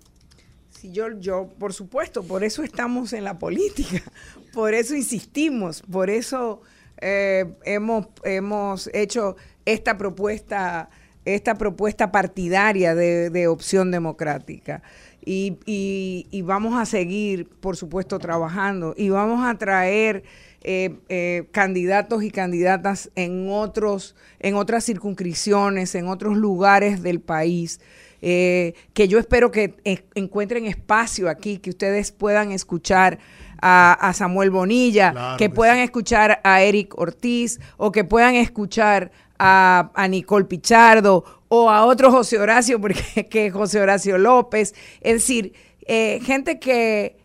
yo, yo, por supuesto, por eso estamos en la política, [LAUGHS] por eso insistimos, por eso eh, hemos, hemos hecho esta propuesta, esta propuesta partidaria de, opción democrática. Y, y, vamos a seguir, por supuesto, trabajando y vamos a traer eh, eh, candidatos y candidatas en otros, en otras circunscripciones, en otros lugares del país. Eh, que yo espero que encuentren espacio aquí, que ustedes puedan escuchar a, Samuel Bonilla, que, puedan escuchar a Eric Ortiz o que puedan escuchar a, Nicole Pichardo o a otro José Horacio, porque [LAUGHS] que José Horacio López. Es decir, eh, gente que,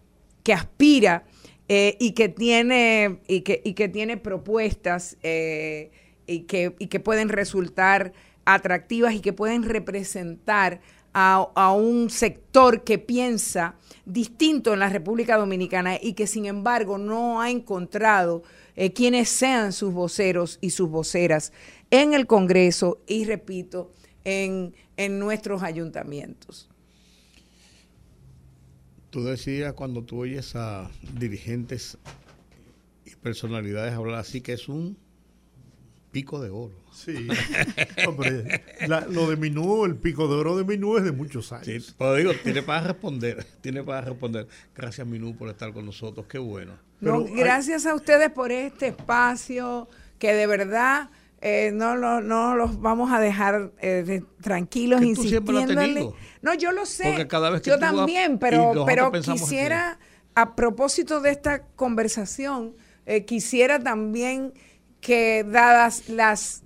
que aspira eh, y, que tiene, y, que, y que tiene propuestas y, que, y que pueden resultar atractivas y que pueden representar a, un sector que piensa distinto en la República Dominicana y que sin embargo no ha encontrado eh, quienes sean sus voceros y sus voceras en el Congreso y, repito, en, en nuestros ayuntamientos. Tú decías cuando tú oyes a dirigentes y personalidades hablar así que es un pico de oro. Sí. [LAUGHS] lo de Minú, el pico de oro de Minú es de muchos años. Sí, pero digo, tiene para responder, [LAUGHS] tiene para responder. Gracias Minú por estar con nosotros, qué bueno. gracias a ustedes por este espacio que de verdad eh, no, lo, no los vamos a dejar eh, tranquilos insistiéndole. No, yo lo sé. cada vez que yo también, pero, pero quisiera, a propósito de esta conversación, eh, quisiera también que dadas las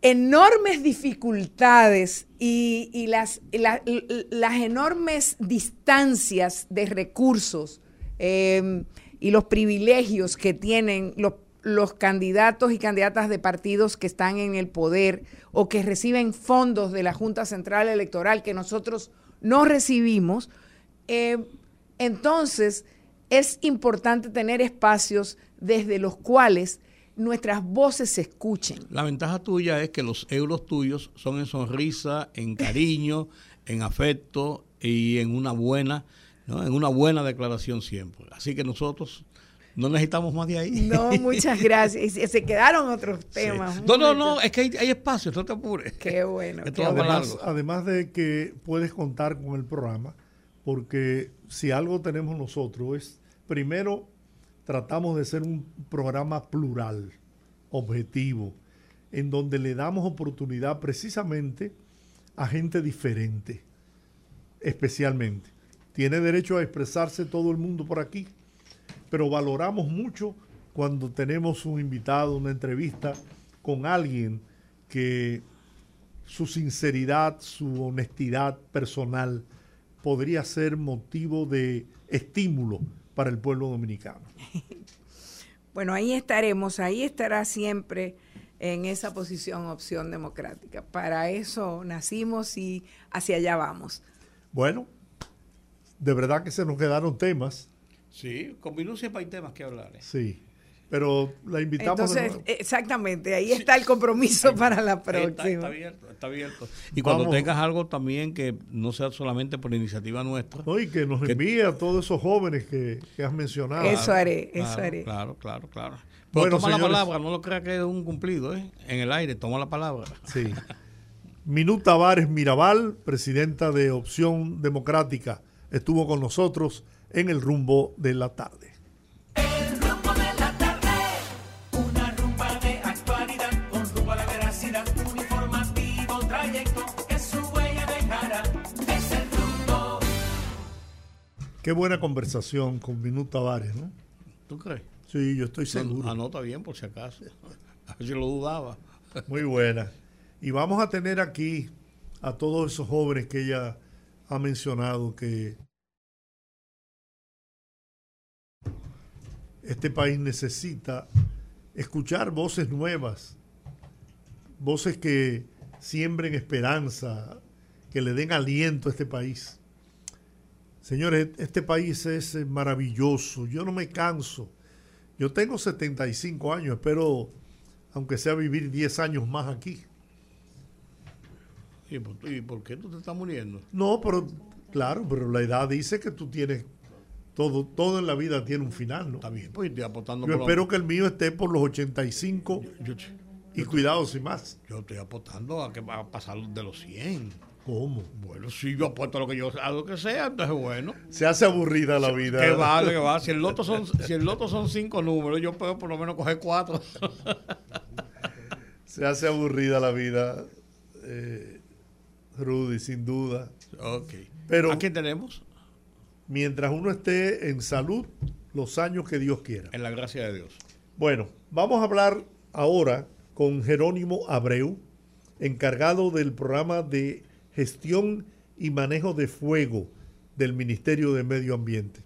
enormes dificultades y, las, las enormes distancias de recursos em, y los privilegios que tienen los, los candidatos y candidatas de partidos que están en el poder o que reciben fondos de la Junta Central Electoral que nosotros no recibimos, em, entonces es importante tener espacios desde los cuales nuestras voces se escuchen. La ventaja tuya es que los euros tuyos son en sonrisa, en cariño, [LAUGHS] en afecto y en una buena, ¿no? en una buena declaración siempre. Así que nosotros no necesitamos más de ahí. No, muchas gracias. Se quedaron otros temas. No, no, no, es que hay, espacio, no te apures. Qué [LAUGHS] bueno. además, además de que puedes contar con el programa, porque si algo tenemos nosotros es, primero, tratamos de ser un programa plural, objetivo, en donde le damos oportunidad precisamente a gente diferente, especialmente. Tiene derecho a expresarse todo el mundo por aquí, pero valoramos mucho cuando tenemos un invitado, una entrevista con alguien que su sinceridad, su honestidad personal podría ser motivo de estímulo para el pueblo dominicano. [LAUGHS] Bueno, ahí estaremos, ahí estará siempre en esa posición opción democrática. Para eso nacimos y hacia allá vamos. Bueno, de verdad que se nos quedaron temas. Sí, con minucia hay temas que hablar. ¿eh? Sí. Pero la invitamos. Entonces, exactamente, ahí está el compromiso para la próxima. Está, abierto, está abierto. Y cuando tengas algo también que no sea solamente por iniciativa nuestra. y que nos envíe a todos esos jóvenes que, has mencionado. Eso haré, eso haré. Claro, claro, claro. Pero toma la palabra, no lo creas que es un cumplido, ¿eh? En el aire, toma la palabra. Sí. Minuta Tavares Mirabal, presidenta de Opción Democrática, estuvo con nosotros en el rumbo de la tarde. Qué buena conversación con Minuto Tavares, ¿no? ¿Tú crees? Sí, yo estoy seguro. anota bien por si acaso. [LAUGHS] A si lo dudaba. Muy buena. Y vamos a tener aquí a todos esos jóvenes que ella ha mencionado que este país necesita escuchar voces nuevas, voces que siembren esperanza, que le den aliento a este país. Señores, este país es eh, maravilloso. Yo no me canso. Yo tengo 75 años, espero, aunque sea vivir 10 años más aquí. ¿Y por, qué tú te estás muriendo? No, pero claro, pero la edad dice que tú tienes todo, todo en la vida tiene un final, ¿no? Está bien, pues estoy apostando Yo espero que el mío esté por los 85 y cuidado sin más. Yo estoy apostando a que va a pasar de los 100. ¿Cómo? Bueno, si yo apuesto a lo que yo a lo que sea, entonces bueno. Se hace aburrida la vida. Que vale, que va. Si el loto son, si el loto son cinco números, yo puedo por lo menos coger cuatro. Se hace aburrida la vida, eh, Rudy, sin duda. Ok. Pero ¿A quién tenemos? Mientras uno esté en salud, los años que Dios quiera. En la gracia de Dios. Bueno, vamos a hablar ahora con Jerónimo Abreu, encargado del programa de gestión y manejo de fuego del Ministerio de Medio Ambiente.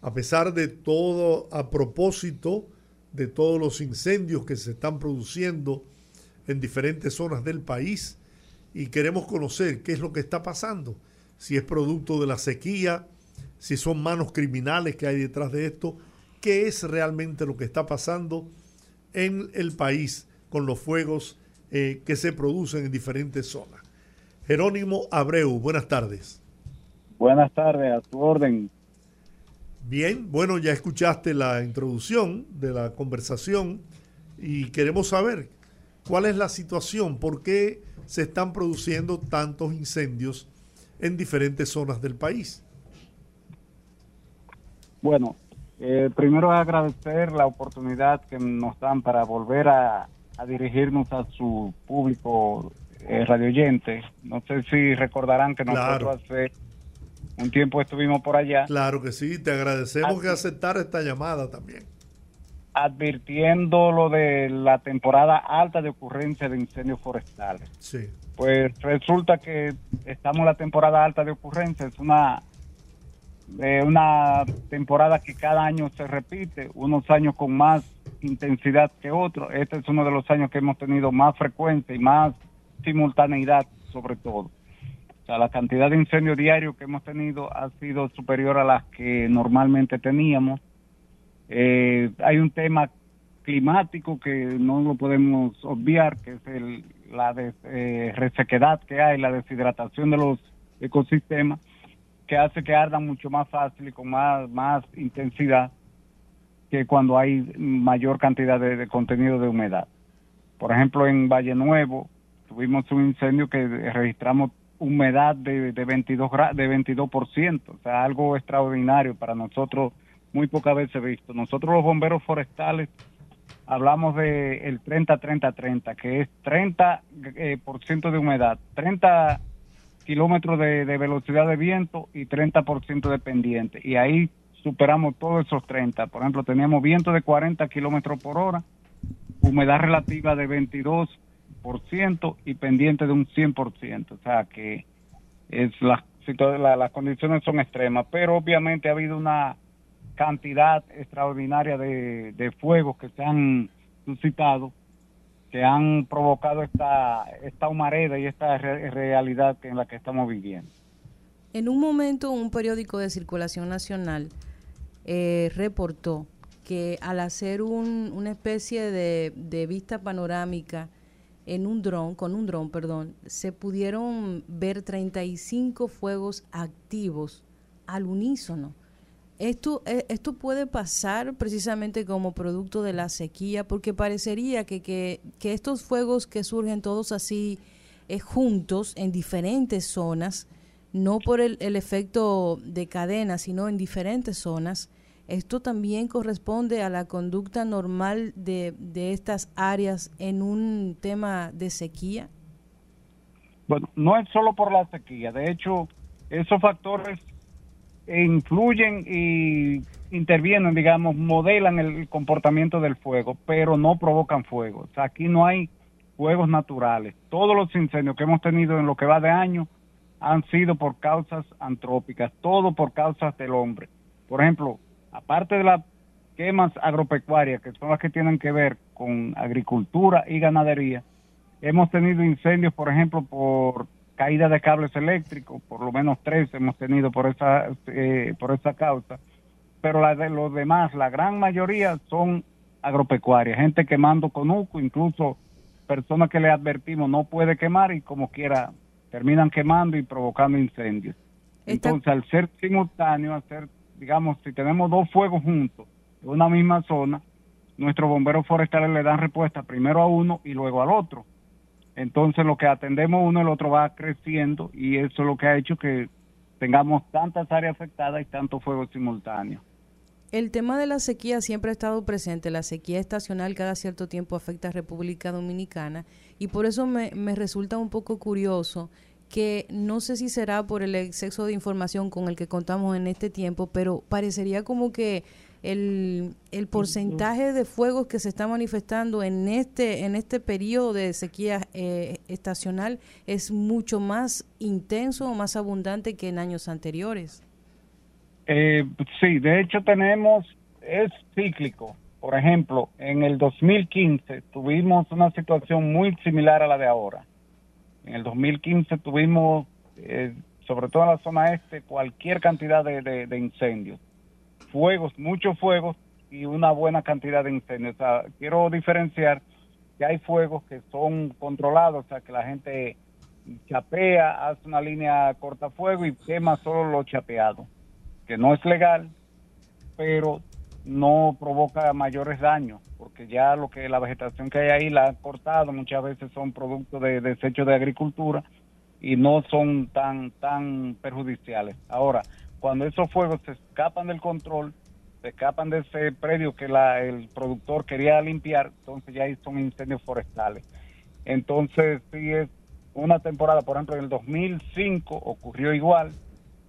A pesar de todo, a propósito de todos los incendios que se están produciendo en diferentes zonas del país, y queremos conocer qué es lo que está pasando, si es producto de la sequía, si son manos criminales que hay detrás de esto, qué es realmente lo que está pasando en el país con los fuegos eh, que se producen en diferentes zonas. Jerónimo Abreu, buenas tardes. Buenas tardes, a tu orden. Bien, bueno, ya escuchaste la introducción de la conversación y queremos saber cuál es la situación, por qué se están produciendo tantos incendios en diferentes zonas del país. Bueno, eh, primero agradecer la oportunidad que nos dan para volver a, a dirigirnos a su público eh, radioyentes. No sé si recordarán que nosotros hace un tiempo estuvimos por allá. Claro que sí, te agradecemos que aceptar esta llamada también. advirtiendo lo de la temporada alta de ocurrencia de incendios forestales. Sí. Pues resulta que estamos en la temporada alta de ocurrencia, es una eh, una temporada que cada año se repite, unos años con más intensidad que otros. Este es uno de los años que hemos tenido más frecuencia y más simultaneidad sobre todo. O sea, la cantidad de incendios diarios que hemos tenido ha sido superior a las que normalmente teníamos. Eh, hay un tema climático que no lo podemos obviar, que es el, la eh, resequedad que hay, la deshidratación de los ecosistemas, que hace que ardan mucho más fácil y con más, más intensidad que cuando hay mayor cantidad de, contenido de humedad. Por ejemplo, en Valle Nuevo tuvimos un incendio que registramos humedad de, de 22 de 22%, o sea, algo extraordinario para nosotros, muy pocas veces visto. Nosotros los bomberos forestales hablamos de el 30-30-30, que es 30% eh, por ciento de humedad, 30 kilómetros de, velocidad de viento y 30% de pendiente. Y ahí superamos todos esos 30. Por ejemplo, teníamos viento de 40 kilómetros por hora, humedad relativa de 22% y pendiente de un 100%. O sea que es la, la, las condiciones son extremas, pero obviamente ha habido una cantidad extraordinaria de, de fuegos que se han suscitado que han provocado esta, esta humareda y esta re realidad en la que estamos viviendo. En un momento, un periódico de circulación nacional eh, reportó que al hacer un, una especie de, de, vista panorámica en un dron, con un dron, perdón, se pudieron ver 35 fuegos activos al unísono. Esto, eh, esto puede pasar precisamente como producto de la sequía, porque parecería que, que, que estos fuegos que surgen todos así eh, juntos en diferentes zonas, no por el, el, efecto de cadena, sino en diferentes zonas, esto también corresponde a la conducta normal de, de estas áreas en un tema de sequía. Bueno, no es solo por la sequía, de hecho, esos factores influyen y intervienen, digamos, modelan el comportamiento del fuego, pero no provocan fuego. O sea, aquí no hay fuegos naturales. Todos los incendios que hemos tenido en lo que va de año han sido por causas antrópicas, todo por causas del hombre. Por ejemplo, aparte de las quemas agropecuarias, que son las que tienen que ver con agricultura y ganadería, hemos tenido incendios, por ejemplo, por caída de cables eléctricos, por lo menos tres hemos tenido por esa, eh, por esa causa, pero la de los demás, la gran mayoría son agropecuarias, gente quemando conuco, incluso personas que le advertimos no puede quemar y como quiera terminan quemando y provocando incendios. Esta... Entonces, al ser simultáneo, hacer, digamos, si tenemos dos fuegos juntos en una misma zona, nuestros bomberos forestales le dan respuesta primero a uno y luego al otro entonces lo que atendemos uno, el otro va creciendo y eso es lo que ha hecho que tengamos tantas áreas afectadas y tantos fuegos simultáneos. El tema de la sequía siempre ha estado presente. La sequía estacional cada cierto tiempo afecta a República Dominicana y por eso me, me resulta un poco curioso que no sé si será por el exceso de información con el que contamos en este tiempo, pero parecería como que el, el porcentaje de fuegos que se está manifestando en este en este periodo de sequía eh, estacional es mucho más intenso o más abundante que en años anteriores. Eh, sí, de hecho tenemos, es cíclico. Por ejemplo, en el 2015 tuvimos una situación muy similar a la de ahora. En el 2015 tuvimos, eh, sobre todo en la zona este, cualquier cantidad de, de, de incendios fuegos, muchos fuegos y una buena cantidad de incendios. Quiero diferenciar que hay fuegos que son controlados, o sea, que la gente chapea, hace una línea cortafuego y quema solo lo chapeado, que no es legal, pero no provoca mayores daños, porque ya lo que la vegetación que hay ahí la han cortado, muchas veces son productos de desechos de agricultura y no son tan tan perjudiciales. Ahora, cuando esos fuegos se escapan del control, se escapan de ese predio que la, el productor quería limpiar, entonces ya son incendios forestales. Entonces, sí es una temporada, por ejemplo, en el 2005 ocurrió igual,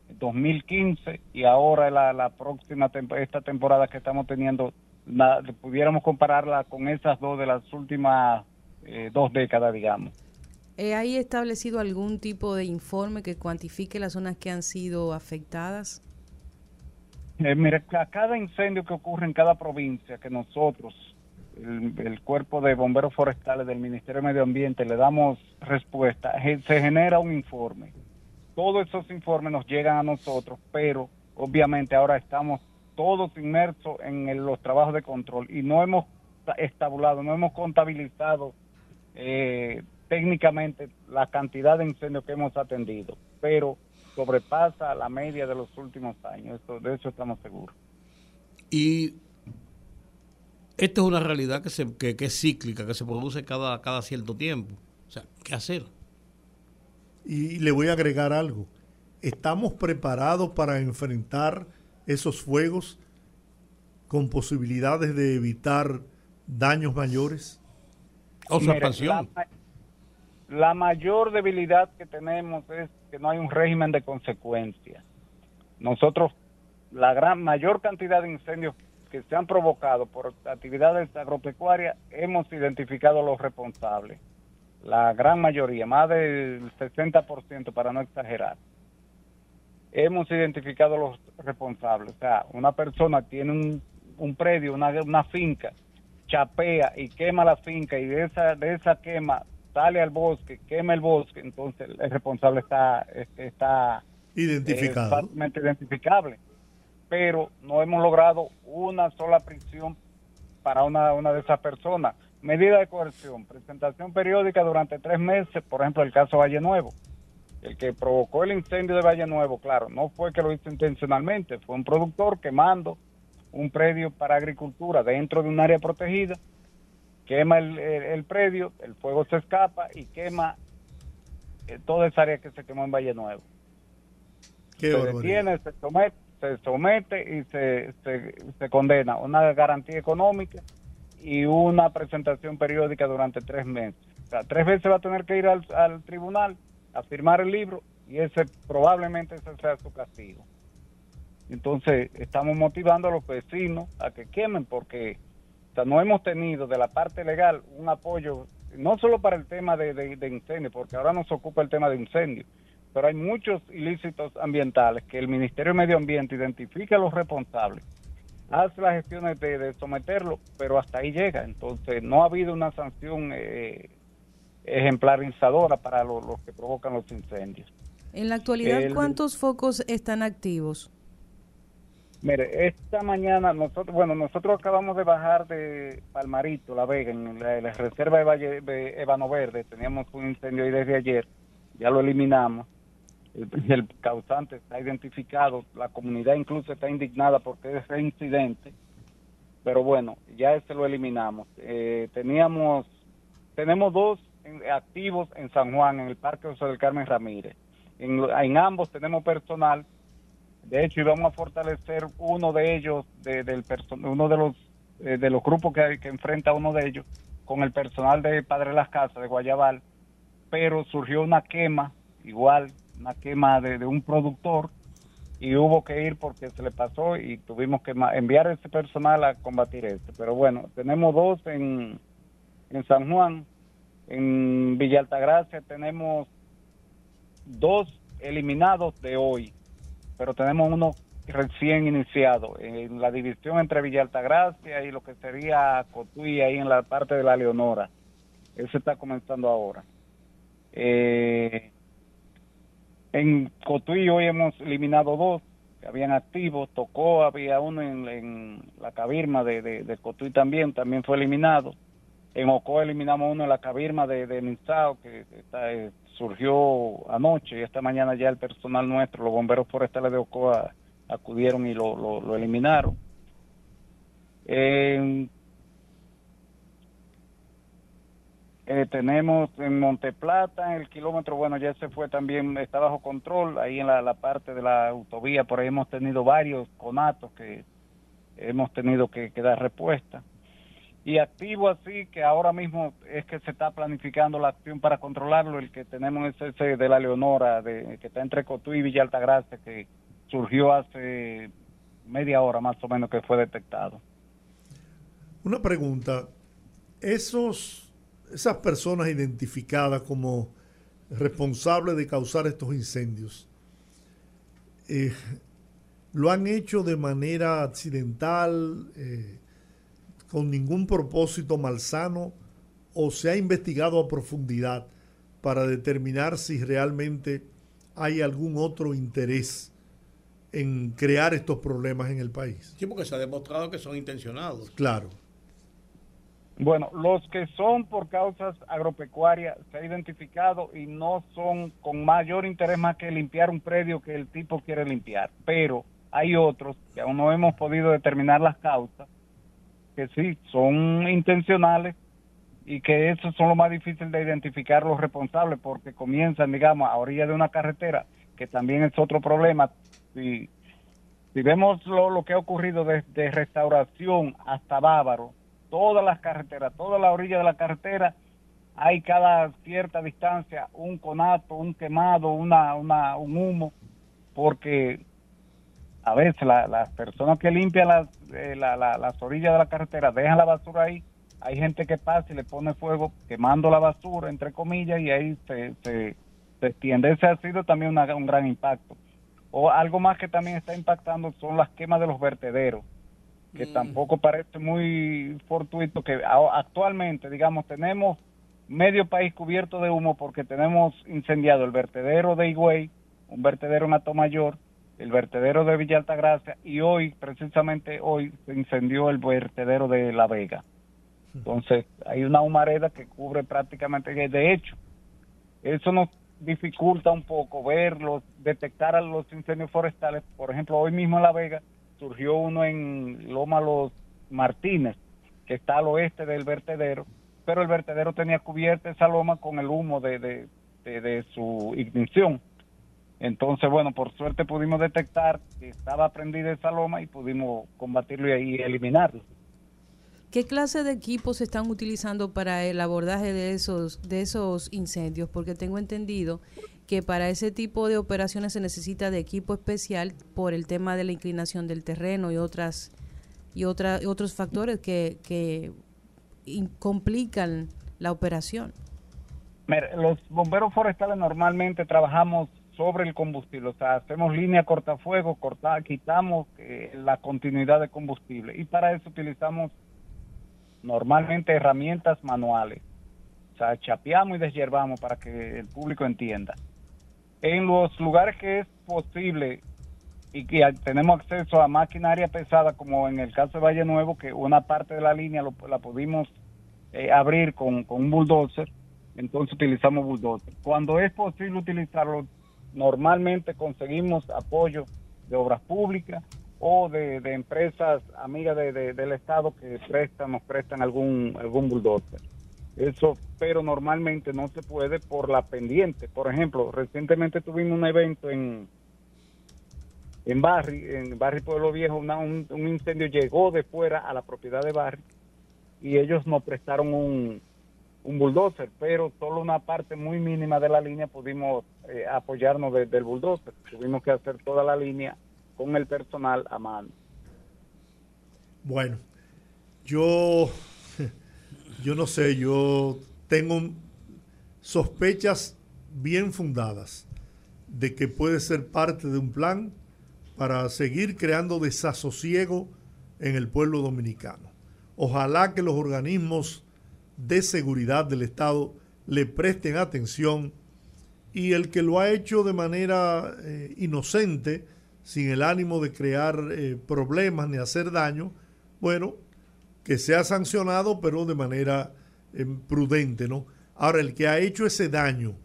en 2015 y ahora la, la próxima esta temporada que estamos teniendo pudiéramos compararla con esas dos de las últimas eh, dos décadas, digamos. ¿Hay establecido algún tipo de informe que cuantifique las zonas que han sido afectadas? Eh, mire, a cada incendio que ocurre en cada provincia que nosotros, el, cuerpo de bomberos forestales del Ministerio de Medio Ambiente, le damos respuesta, se genera un informe. Todos esos informes nos llegan a nosotros, pero obviamente ahora estamos todos inmersos en los trabajos de control y no hemos estabulado, no hemos contabilizado eh, técnicamente la cantidad de incendios que hemos atendido, pero sobrepasa la media de los últimos años, de eso estamos seguros. Y esta es una realidad que, se, que, es cíclica, que se produce cada, cada cierto tiempo. O sea, ¿qué hacer? Y le voy a agregar algo. ¿Estamos preparados para enfrentar esos fuegos con posibilidades de evitar daños mayores? Observación la mayor debilidad que tenemos es que no hay un régimen de consecuencias. Nosotros, la gran mayor cantidad de incendios que se han provocado por actividades agropecuarias, hemos identificado a los responsables. La gran mayoría, más del 60% para no exagerar. Hemos identificado a los responsables. O sea, una persona tiene un, un predio, una, una finca, chapea y quema la finca y de esa, de esa quema sale al bosque, quema el bosque, entonces el responsable está, está identificado. Eh, fácilmente identificable. Pero no hemos logrado una sola prisión para una, una de esas personas. Medida de coerción, presentación periódica durante tres meses, por ejemplo, el caso Valle Nuevo. El que provocó el incendio de Valle Nuevo, claro, no fue que lo hizo intencionalmente, fue un productor quemando un predio para agricultura dentro de un área protegida quema el, predio, el fuego se escapa y quema eh, toda esa área que se quemó en Valle Nuevo. se detiene, se somete, se somete y se, se, condena una garantía económica y una presentación periódica durante tres meses. O sea, tres veces va a tener que ir al, al tribunal a firmar el libro y ese probablemente ese sea su castigo. Entonces, estamos motivando a los vecinos a que quemen porque no hemos tenido de la parte legal un apoyo, no solo para el tema de, de, incendio, porque ahora nos ocupa el tema de incendio, pero hay muchos ilícitos ambientales que el Ministerio de Medio Ambiente identifica a los responsables, hace las gestiones de, someterlo, pero hasta ahí llega. Entonces, no ha habido una sanción eh, ejemplarizadora para los que provocan los incendios. En la actualidad, ¿cuántos focos están activos? Mire, esta mañana nosotros, bueno, nosotros acabamos de bajar de Palmarito, La Vega, en la, reserva de Valle de Ébano Verde. Teníamos un incendio ahí desde ayer, ya lo eliminamos. El, causante está identificado, la comunidad incluso está indignada porque es incidente, pero bueno, ya ese lo eliminamos. Eh, teníamos, tenemos dos activos en San Juan, en el Parque José del Carmen Ramírez. En, en ambos tenemos personal de hecho, íbamos a fortalecer uno de ellos, de, del uno de los eh, de los grupos que, que enfrenta uno de ellos, con el personal de Padre Las Casas de Guayabal, pero surgió una quema, igual, una quema de, un productor, y hubo que ir porque se le pasó y tuvimos que enviar ese personal a combatir esto. Pero bueno, tenemos dos en, en San Juan, en Villa Altagracia tenemos dos eliminados de hoy pero tenemos uno recién iniciado en la división entre Villa Altagracia y lo que sería Cotuí ahí en la parte de la Leonora. Eso está comenzando ahora. Eh, en Cotuí hoy hemos eliminado dos que habían activos. Tocó, había uno en, la cabirma de, de, Cotuí también, también fue eliminado. En Ocoa eliminamos uno en la cabirma de, de Nizao, que está, eh, surgió anoche y esta mañana ya el personal nuestro, los bomberos forestales de Ocoa, acudieron y lo, lo, eliminaron. Eh, tenemos en Monteplata, en el kilómetro, bueno, ya se fue también, está bajo control, ahí en la, parte de la autovía, por ahí hemos tenido varios conatos que hemos tenido que dar respuesta y activo así que ahora mismo es que se está planificando la acción para controlarlo el que tenemos es ese de la Leonora de que está entre Cotuí y Villa Altagracia que surgió hace media hora más o menos que fue detectado Una pregunta. Esos, esas personas identificadas como responsables de causar estos incendios, eh, ¿lo han hecho de manera accidental, eh, con ningún propósito malsano, o se ha investigado a profundidad para determinar si realmente hay algún otro interés en crear estos problemas en el país. Sí, porque se ha demostrado que son intencionados. Claro. Bueno, los que son por causas agropecuarias se ha identificado y no son con mayor interés más que limpiar un predio que el tipo quiere limpiar. Pero hay otros que aún no hemos podido determinar las causas, que sí, son intencionales y que eso son lo más difícil de identificar los responsables porque comienzan, digamos, a orilla de una carretera, que también es otro problema. Si, si vemos lo, lo que ha ocurrido desde restauración hasta Bávaro, todas las carreteras, toda la orilla de la carretera, hay cada cierta distancia un conato, un quemado, una, una, un humo, porque a veces las personas que limpian las, eh, la, las orillas de la carretera dejan la basura ahí hay gente que pasa y le pone fuego quemando la basura, entre comillas, y ahí se, se, extiende. Ese ha sido también un gran impacto. O algo más que también está impactando son las quemas de los vertederos, que mm. tampoco parece muy fortuito que actualmente, digamos, tenemos medio país cubierto de humo porque tenemos incendiado el vertedero de Higüey, un vertedero en Atomayor, el vertedero de Villa Altagracia y hoy, precisamente hoy, se incendió el vertedero de La Vega. Entonces, hay una humareda que cubre prácticamente, de hecho, eso nos dificulta un poco verlos, detectar a los incendios forestales. Por ejemplo, hoy mismo en La Vega surgió uno en Loma Los Martínez, que está al oeste del vertedero, pero el vertedero tenía cubierta esa loma con el humo de, de, de su ignición. Entonces, bueno, por suerte pudimos detectar que estaba prendida esa loma y pudimos combatirlo y eliminarlo. ¿Qué clase de equipos se están utilizando para el abordaje de esos, de esos incendios? Porque tengo entendido que para ese tipo de operaciones se necesita de equipo especial por el tema de la inclinación del terreno y otras y otra, otros factores que, que complican la operación. los bomberos forestales normalmente trabajamos sobre el combustible, o sea, hacemos línea cortafuego, corta, quitamos eh, la continuidad de combustible y para eso utilizamos normalmente herramientas manuales. O sea, chapeamos y deshiervamos para que el público entienda. En los lugares que es posible y que tenemos acceso a maquinaria pesada, como en el caso de Valle Nuevo, que una parte de la línea la pudimos eh, abrir con, con un bulldozer, entonces utilizamos bulldozer. Cuando es posible utilizarlo, normalmente conseguimos apoyo de obras públicas o de, empresas amigas de, del Estado que prestan, nos prestan algún, algún bulldozer. Eso, pero normalmente no se puede por la pendiente. Por ejemplo, recientemente tuvimos un evento en en Barri, en Barri Pueblo Viejo, un, incendio llegó de fuera a la propiedad de Barri y ellos nos prestaron un, un bulldozer, pero solo una parte muy mínima de la línea pudimos eh, apoyarnos del bulldozer. Tuvimos que hacer toda la línea con el personal a mano. Bueno, yo, [LAUGHS] yo no sé, yo tengo sospechas bien fundadas de que puede ser parte de un plan para seguir creando desasosiego en el pueblo dominicano. Ojalá que los organismos de seguridad del Estado le presten atención y el que lo ha hecho de manera eh, inocente, sin el ánimo de crear eh, problemas ni hacer daño, bueno, que sea sancionado, pero de manera eh, prudente, ¿no? Ahora, el que ha hecho ese daño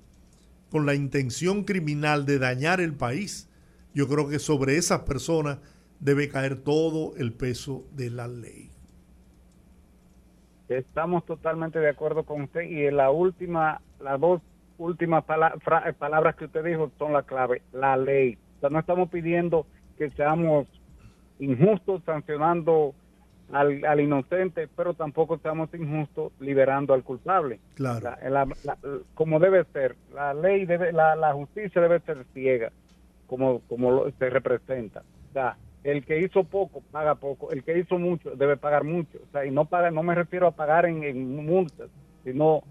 con la intención criminal de dañar el país, yo creo que sobre esas personas debe caer todo el peso de la ley. Estamos totalmente de acuerdo con usted y la última, las dos últimas palabras que usted dijo son la clave, la ley no estamos pidiendo que seamos injustos sancionando al, inocente, pero tampoco estamos injustos liberando al culpable. Claro. como debe ser, la ley debe, la, justicia debe ser ciega, como, como se representa. El que hizo poco paga poco, el que hizo mucho debe pagar mucho. O sea, y no paga, no me refiero a pagar en, multas, sino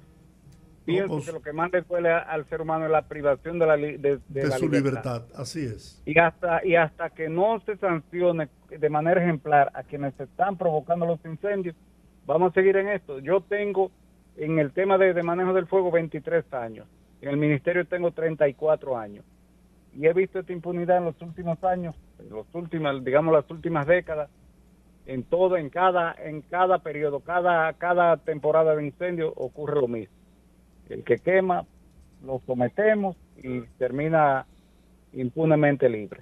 pienso pues que lo que más le duele al ser humano es la privación de la, de, su libertad. Así es. Y hasta, y hasta que no se sancione de manera ejemplar a quienes están provocando los incendios, vamos a seguir en esto. Yo tengo en el tema de, de manejo del fuego 23 años, en el ministerio tengo 34 años y he visto esta impunidad en los últimos años, en los últimos, digamos las últimas décadas, en todo, en cada, en cada periodo, cada, cada temporada de incendio ocurre lo mismo. El que quema, lo sometemos y termina impunemente libre.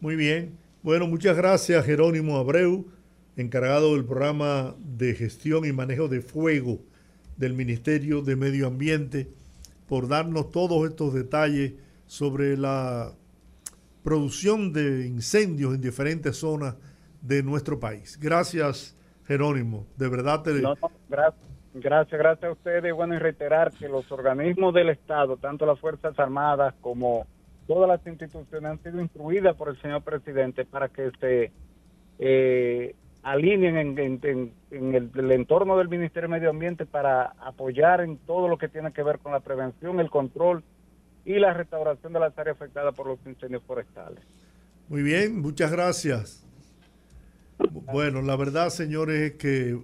Muy bien. Bueno, muchas gracias Jerónimo Abreu, encargado del programa de gestión y manejo de fuego del Ministerio de Medio Ambiente, por darnos todos estos detalles sobre la producción de incendios en diferentes zonas de nuestro país. Gracias, Jerónimo. De verdad te... gracias, gracias, a ustedes. Bueno, reiterar que los organismos del Estado, tanto las Fuerzas Armadas como todas las instituciones han sido instruidas por el señor presidente para que se eh, alineen en, el, el, entorno del Ministerio de Medio Ambiente para apoyar en todo lo que tiene que ver con la prevención, el control y la restauración de las áreas afectadas por los incendios forestales. Muy bien, muchas gracias. Bueno, la verdad, señores, es que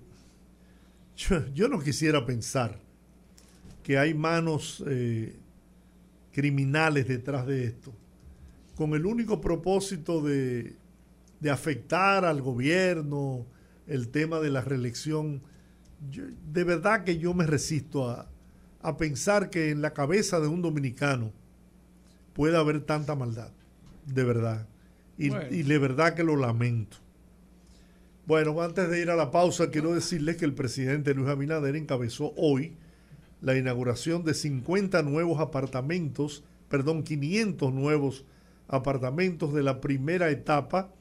yo, no quisiera pensar que hay manos eh, criminales detrás de esto, con el único propósito de, de afectar al gobierno, el tema de la reelección. de verdad que yo me resisto a, a pensar que en la cabeza de un dominicano puede haber tanta maldad, de verdad. Y, de verdad que lo lamento. Bueno, antes de ir a la pausa, quiero decirles que el presidente Luis Abinader encabezó hoy la inauguración de 50 nuevos apartamentos, perdón, 500 nuevos apartamentos de la primera etapa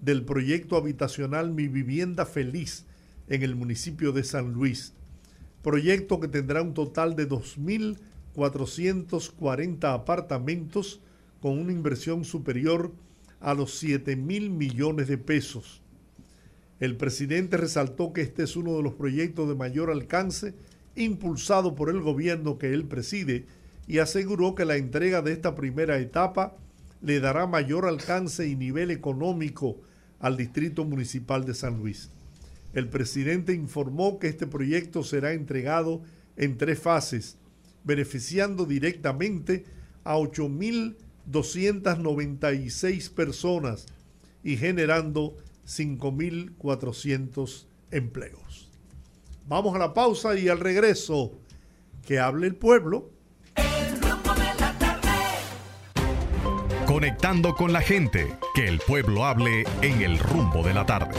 del proyecto habitacional Mi Vivienda Feliz en el municipio de San Luis proyecto que tendrá un total de 2.440 apartamentos con una inversión superior a los 7 mil millones de pesos. El presidente resaltó que este es uno de los proyectos de mayor alcance impulsado por el gobierno que él preside y aseguró que la entrega de esta primera etapa le dará mayor alcance y nivel económico al Distrito Municipal de San Luis. El presidente informó que este proyecto será entregado en tres fases, beneficiando directamente a 8.296 personas y generando 5.400 empleos. Vamos a la pausa y al regreso, que hable el pueblo. Conectando con la gente, que el pueblo hable en el rumbo de la tarde.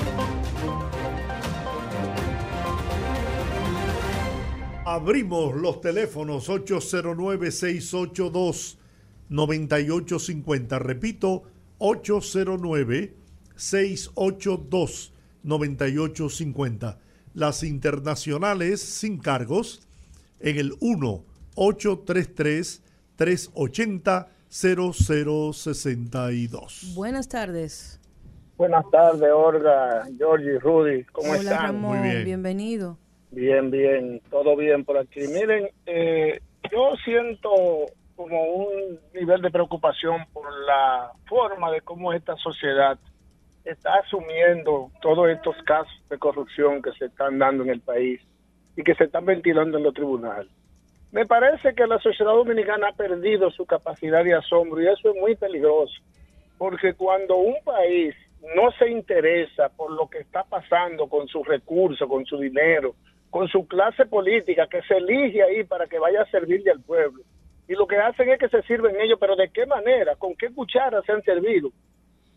Abrimos los teléfonos 809-682-9850. Repito, 809-682-9850. Las internacionales sin cargos en el 1-833-380-0062. Buenas tardes. Buenas tardes, Olga, Georgie, Rudy. ¿Cómo Hola, están? Ramón, Muy bien. bienvenido. Bien, bien, todo bien por aquí. Miren, eh, yo siento como un nivel de preocupación por la forma de cómo esta sociedad está asumiendo todos estos casos de corrupción que se están dando en el país y que se están ventilando en los tribunales. Me parece que la sociedad dominicana ha perdido su capacidad de asombro y eso es muy peligroso, porque cuando un país no se interesa por lo que está pasando con sus recursos, con su dinero, con su clase política que se elige ahí para que vaya a servirle al pueblo. Y lo que hacen es que se sirven ellos, pero ¿de qué manera? ¿Con qué cuchara se han servido?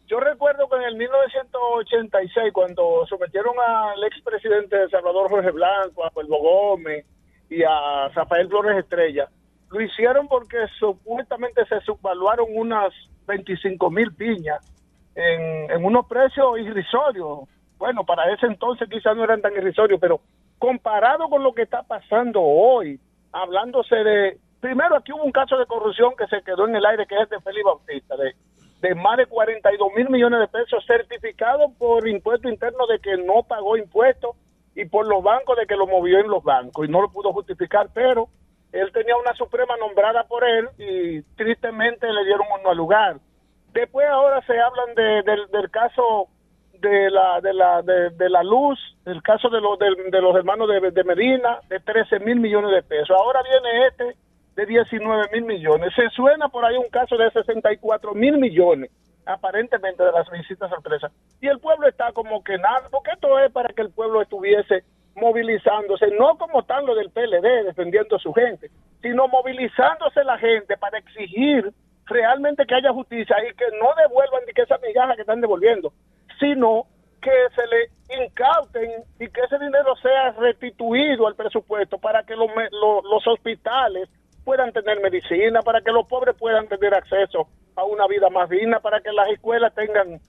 Yo recuerdo que en el 1986, cuando sometieron al expresidente de Salvador Jorge Blanco, a Pueblo Gómez y a Rafael Flores Estrella, lo hicieron porque supuestamente se subvaluaron unas 25 mil piñas en, en unos precios irrisorios. Bueno, para ese entonces quizás no eran tan irrisorios, pero comparado con lo que está pasando hoy, hablándose de, primero aquí hubo un caso de corrupción que se quedó en el aire, que es de Félix Bautista, de de más de 42 mil millones de pesos certificados por impuesto interno de que no pagó impuestos y por los bancos de que lo movió en los bancos y no lo pudo justificar, pero él tenía una suprema nombrada por él y tristemente le dieron un no lugar. Después ahora se hablan de, del caso de la de la de, la luz, el caso de los de, los hermanos de, de, Medina de 13 mil millones de pesos. Ahora viene este de 19 mil millones. Se suena por ahí un caso de 64 mil millones, aparentemente de las visitas sorpresas. Y el pueblo está como que nada, porque esto es para que el pueblo estuviese movilizándose, no como tal lo del PLD defendiendo a su gente, sino movilizándose la gente para exigir realmente que haya justicia y que no devuelvan ni que esa migaja que están devolviendo, sino que se le incauten y que ese dinero sea restituido al presupuesto para que los, los, hospitales puedan tener medicina, para que los pobres puedan tener acceso a una vida más digna, para que las escuelas tengan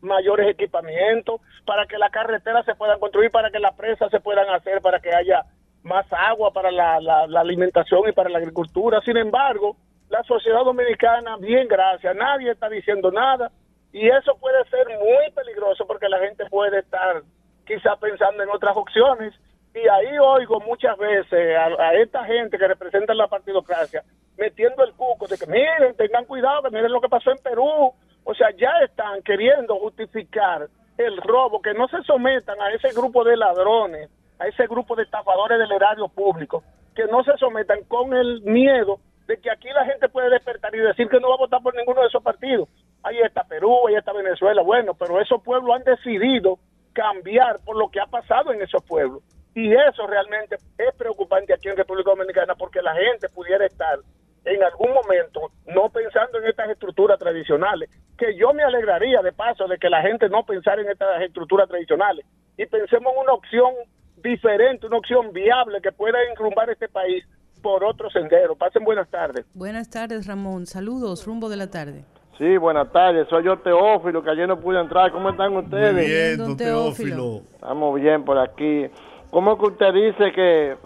mayores equipamientos, para que las carreteras se puedan construir, para que las presas se puedan hacer, para que haya más agua para la, la alimentación y para la agricultura. Sin embargo, la sociedad dominicana, bien gracias, nadie está diciendo nada y eso puede ser muy peligroso porque la gente puede estar quizá pensando en otras opciones y ahí oigo muchas veces a, esta gente que representa la partidocracia metiendo el cuco de que miren, tengan cuidado, que miren lo que pasó en Perú, o sea, ya están queriendo justificar el robo, que no se sometan a ese grupo de ladrones, a ese grupo de estafadores del erario público, que no se sometan con el miedo de que aquí la gente puede despertar y decir que no va a votar por ninguno de esos partidos. Ahí está Perú, ahí está Venezuela, bueno, pero esos pueblos han decidido cambiar por lo que ha pasado en esos pueblos. Y eso realmente es preocupante aquí en República Dominicana porque la gente pudiera estar en algún momento no pensando en estas estructuras tradicionales, que yo me alegraría de paso de que la gente no pensara en estas estructuras tradicionales y pensemos en una opción diferente, una opción viable que pueda enrumbar este país por otro sendero. Pasen buenas tardes. Buenas tardes, Ramón. Saludos, rumbo de la tarde. Sí, buenas tardes. Soy yo, Teófilo, que ayer no pude entrar. ¿Cómo están ustedes? Muy bien, don Teófilo. Estamos bien por aquí. ¿Cómo que usted dice que,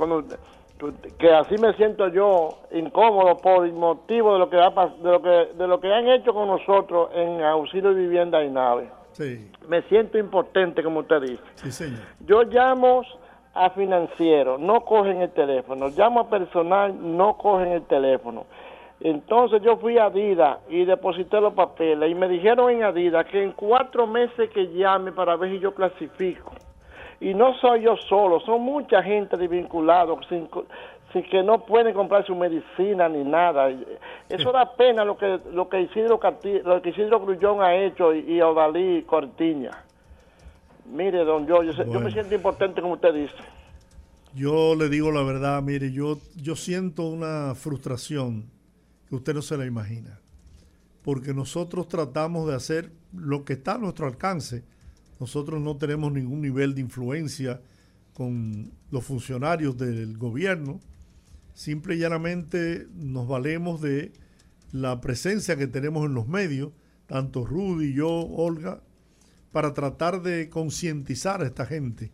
que así me siento yo incómodo por el motivo de lo que ha, de lo que de lo que han hecho con nosotros en auxilio de vivienda y nave? Sí. Me siento impotente, como usted dice. Sí, señor. Yo llamo a financiero, no cogen el teléfono. Llamo a personal, no cogen el teléfono. Entonces yo fui a Adidas y deposité los papeles y me dijeron en Adidas que en cuatro meses que llame para ver si yo clasifico. Y no soy yo solo, son mucha gente desvinculados sin, sin que no pueden comprar su medicina ni nada. Eso da pena lo que lo que Isidro, lo que Isidro Grullón ha hecho y, y Odalí Cortiña. Mire, don yo, yo, me siento importante como usted dice. Yo le digo la verdad, mire, yo, yo siento una frustración usted no se la imagina. Porque nosotros tratamos de hacer lo que está a nuestro alcance. Nosotros no tenemos ningún nivel de influencia con los funcionarios del gobierno. Simple y llanamente nos valemos de la presencia que tenemos en los medios, tanto Rudy, yo, Olga, para tratar de concientizar a esta gente,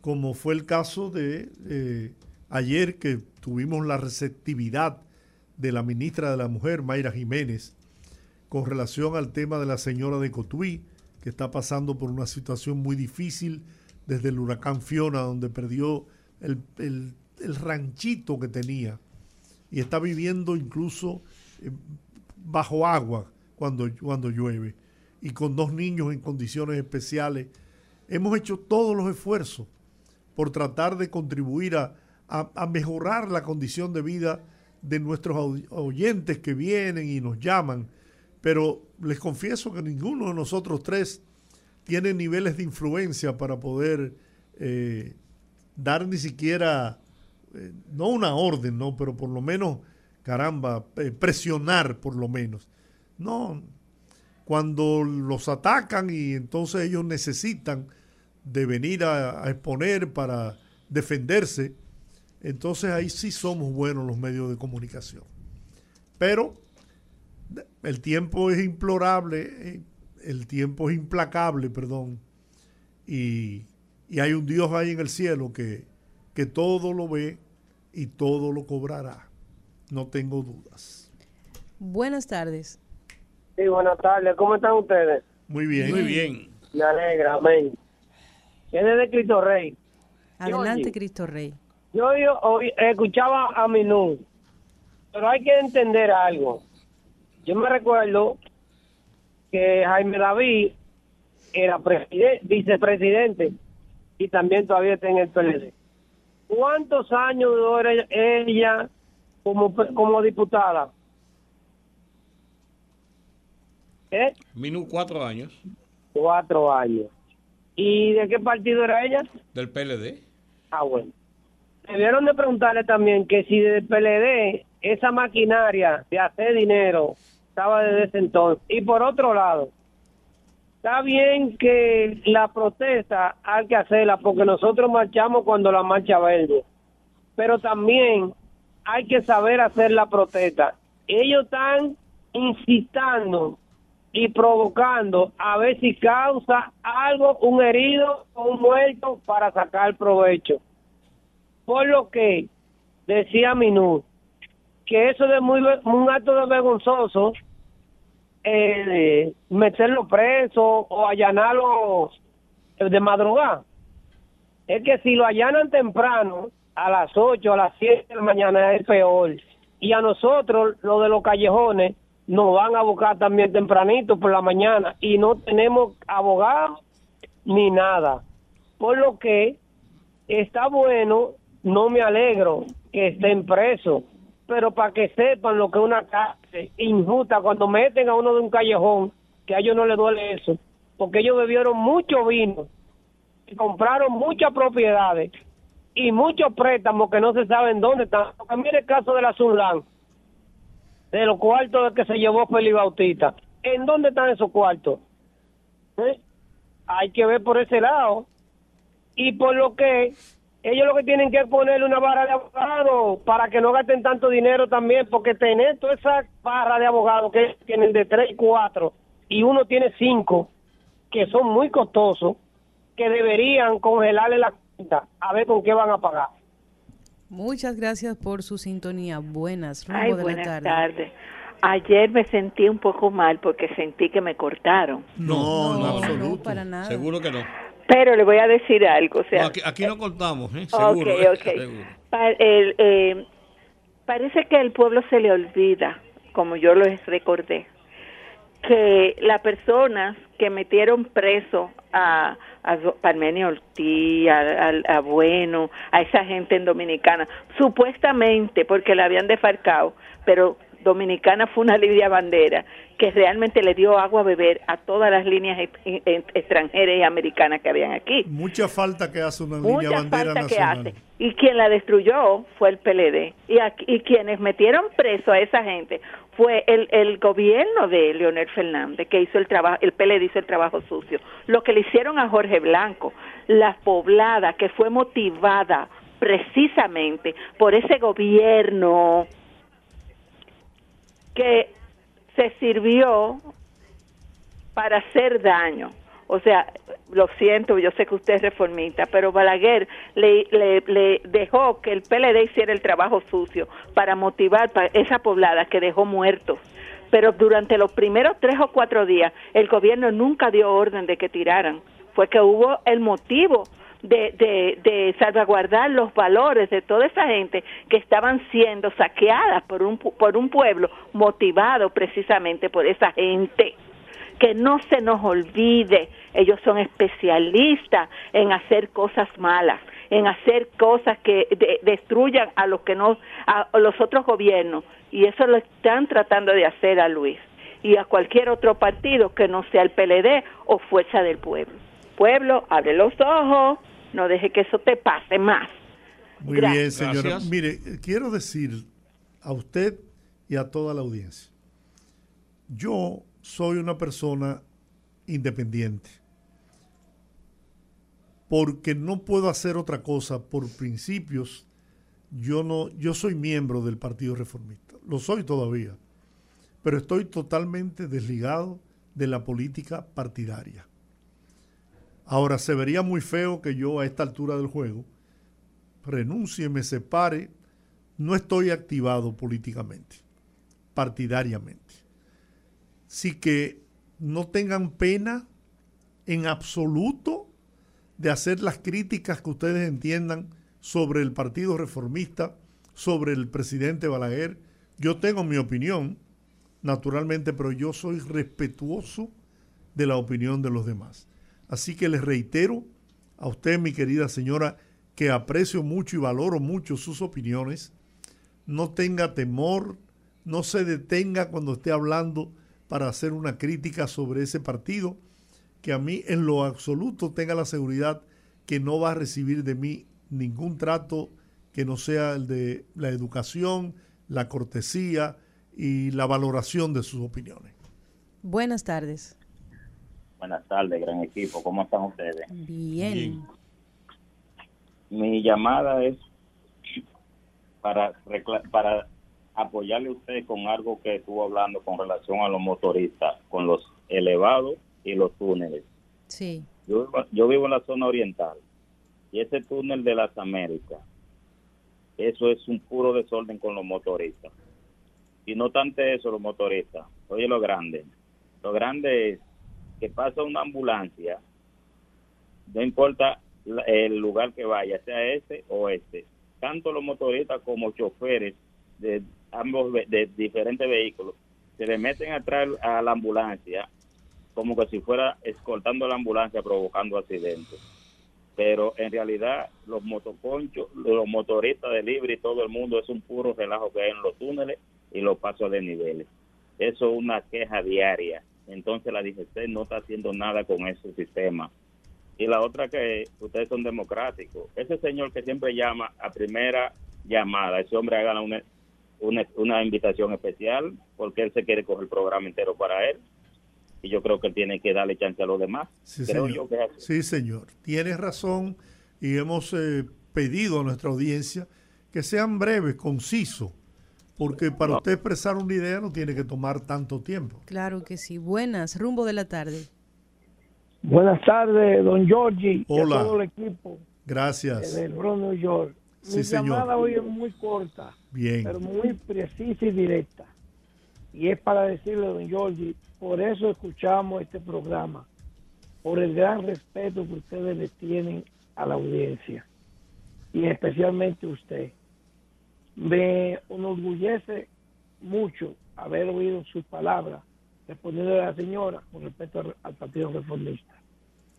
como fue el caso de eh, ayer que tuvimos la receptividad de la ministra de la Mujer, Mayra Jiménez, con relación al tema de la señora de Cotuí, que está pasando por una situación muy difícil desde el huracán Fiona, donde perdió el, ranchito que tenía y está viviendo incluso eh, bajo agua cuando, cuando llueve y con dos niños en condiciones especiales. Hemos hecho todos los esfuerzos por tratar de contribuir a, mejorar la condición de vida de nuestros oyentes que vienen y nos llaman, pero les confieso que ninguno de nosotros tres tiene niveles de influencia para poder eh, dar ni siquiera, eh, no una orden, ¿no? pero por lo menos, caramba, eh, presionar por lo menos. No, cuando los atacan y entonces ellos necesitan de venir a, exponer para defenderse, entonces ahí sí somos buenos los medios de comunicación. Pero el tiempo es implorable, eh, el tiempo es implacable, perdón, y, y hay un Dios ahí en el cielo que, que todo lo ve y todo lo cobrará. No tengo dudas. Buenas tardes. Sí, buenas tardes. ¿Cómo están ustedes? Muy bien. Muy bien. Me alegra, amén. Es de Cristo Rey. Adelante. Cristo Rey. Yo, yo oí- escuchaba a Minú, pero hay que entender algo. Yo me recuerdo que Jaime David era preside- vicepresidente y también todavía está en el PLD. ¿Cuántos años duró ella- como, como diputada? ¿Eh? Minú, cuatro años Cuatro años. ¿Y de qué partido era ella? del PLD. Ah, bueno. Debieron de preguntarle también que si del PLD esa maquinaria de hacer dinero estaba desde ese entonces. Y por otro lado, está bien que la protesta hay que hacerla porque nosotros marchamos cuando la marcha verde. Pero también hay que saber hacer la protesta. Ellos están incitando y provocando a ver si causa algo, un herido o un muerto para sacar provecho. Por lo que decía Minú, que eso es muy un acto de vergonzoso eh, meterlo preso o allanarlo de madrugada. Es que si lo allanan temprano, a las 8, a las 7 de la mañana es peor. Y a nosotros, lo de los callejones, nos van a buscar también tempranito por la mañana y no tenemos abogados ni nada. Por lo que está bueno, no me alegro que estén presos, pero para que sepan lo que es una cárcel injusta cuando meten a uno de un callejón, que a ellos no les duele eso, porque ellos bebieron mucho vino compraron muchas propiedades y muchos préstamos que no se saben dónde están. Mire el caso de la Sunlan, de los cuartos que se llevó Felipe Bautista. ¿En dónde están esos cuartos? ¿Eh? Hay que ver por ese lado. Y por lo que ellos lo que tienen que es ponerle una barra de abogados para que no gasten tanto dinero también, porque tener toda esa barra de abogados que tienen de 3 y 4 y uno tiene 5, que son muy costosos, que deberían congelarle la cuenta a ver con qué van a pagar. Muchas gracias por su sintonía. Buenas, rumbo Ay, de la buenas tarde. tardes. Ayer me sentí un poco mal porque sentí que me cortaron. No, No, no, absoluto. para nada. Seguro que no. Pero le voy a decir algo. O sea, No, aquí, aquí no contamos, ¿eh? Seguro. ¿eh? ok. Seguro. Pa- el, eh, parece que al pueblo se le olvida, como yo lo recordé, que las personas que metieron preso a, a Parmenio Ortiz, a, a- a Bueno, a esa gente en Dominicana, supuestamente porque la habían defalcado, pero Dominicana fue una Lidia Bandera que realmente le dio agua a beber a todas las líneas ex- ex- extranjeras y americanas que habían aquí Mucha falta que hace una mucha línea bandera falta que nacional. hace. Y quien la destruyó fue el PLD. Y, aquí- y quienes metieron preso a esa gente fue el, el gobierno de Leonel Fernández, que hizo el trabajo, el PLD hizo el trabajo sucio. Lo que le hicieron a Jorge Blanco, la poblada que fue motivada precisamente por ese gobierno que se sirvió para hacer daño. O sea, lo siento, yo sé que usted es reformista, pero Balaguer le, dejó que el PLD hiciera el trabajo sucio para motivar a esa poblada que dejó muertos. Pero durante los primeros tres o cuatro días, el gobierno nunca dio orden de que tiraran. Fue que hubo el motivo de, de, de salvaguardar los valores de toda esa gente que estaban siendo saqueadas por un, por un pueblo motivado precisamente por esa gente. Que no se nos olvide, ellos son especialistas en hacer cosas malas, en hacer cosas que de- destruyan a los que no a, a los otros gobiernos. Y eso lo están tratando de hacer a Luis y a cualquier otro partido que no sea el PLD o Fuerza del Pueblo. Pueblo, abre los ojos, no deje que eso te pase más. Muy Gracias. bien, señora. Gracias. Mire, quiero decir a usted y a toda la audiencia, yo soy una persona independiente porque no puedo hacer otra cosa por principios. Yo no, yo soy miembro del Partido Reformista, lo soy todavía, pero estoy totalmente desligado de la política partidaria. Ahora se vería muy feo que yo a esta altura del juego renuncie, me separe, no estoy activado políticamente, partidariamente. sí que no tengan pena en absoluto de hacer las críticas que ustedes entiendan sobre el Partido Reformista, sobre el presidente Balaguer. Yo tengo mi opinión, naturalmente, pero yo soy respetuoso de la opinión de los demás. Así que les reitero a usted, mi querida señora, que aprecio mucho y valoro mucho sus opiniones. No tenga temor, no se detenga cuando esté hablando para hacer una crítica sobre ese partido, que a mí en lo absoluto tenga la seguridad que no va a recibir de mí ningún trato que no sea el de la educación, la cortesía y la valoración de sus opiniones. Buenas tardes. Buenas tardes, gran equipo. ¿Cómo están ustedes? Bien. Mi llamada es para, para apoyarle a usted con algo que estuvo hablando con relación a los motoristas, con los elevados y los túneles. Sí. Yo, yo vivo en la zona oriental y ese túnel de las Américas, eso es un puro desorden con los motoristas. Y no tanto eso, los motoristas. Oye, lo grande. Lo grande es que pasa una ambulancia, no importa el lugar que vaya, sea este o este, tanto los motoristas como choferes de ambos de diferentes vehículos se le meten atrás a la ambulancia como que si fuera escoltando la ambulancia provocando accidentes. Pero en realidad los motoconchos, los motoristas de libre y todo el mundo es un puro relajo que hay en los túneles y los pasos de niveles. Eso es una queja diaria entonces la DGC no está haciendo nada con ese sistema. Y la otra que ustedes son democráticos. Ese señor que siempre llama a primera llamada, ese hombre haga una, una, invitación especial porque él se quiere coger el programa entero para él. Y yo creo que él tiene que darle chance a los demás. Sí, señor. sí, señor. Tienes razón y hemos eh, pedido a nuestra audiencia que sean breves, concisos porque para usted expresar una idea no tiene que tomar tanto tiempo. Claro que sí. Buenas, rumbo de la tarde. Buenas tardes, don Giorgi. Hola. Y todo el equipo. Gracias. Del New York. Mi llamada hoy es muy corta, Bien. pero muy precisa y directa. Y es para decirle, don Giorgi, por eso escuchamos este programa, por el gran respeto que ustedes le tienen a la audiencia, y especialmente usted me enorgullece mucho haber oído sus palabras respondiendo a la señora con respecto al Partido Reformista.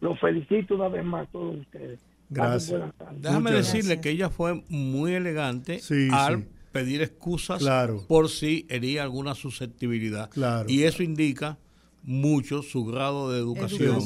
Los felicito una vez más a todos ustedes. Gracias. Déjame decirle que ella fue muy elegante al pedir excusas por si hería alguna susceptibilidad. Y eso indica mucho su grado de educación,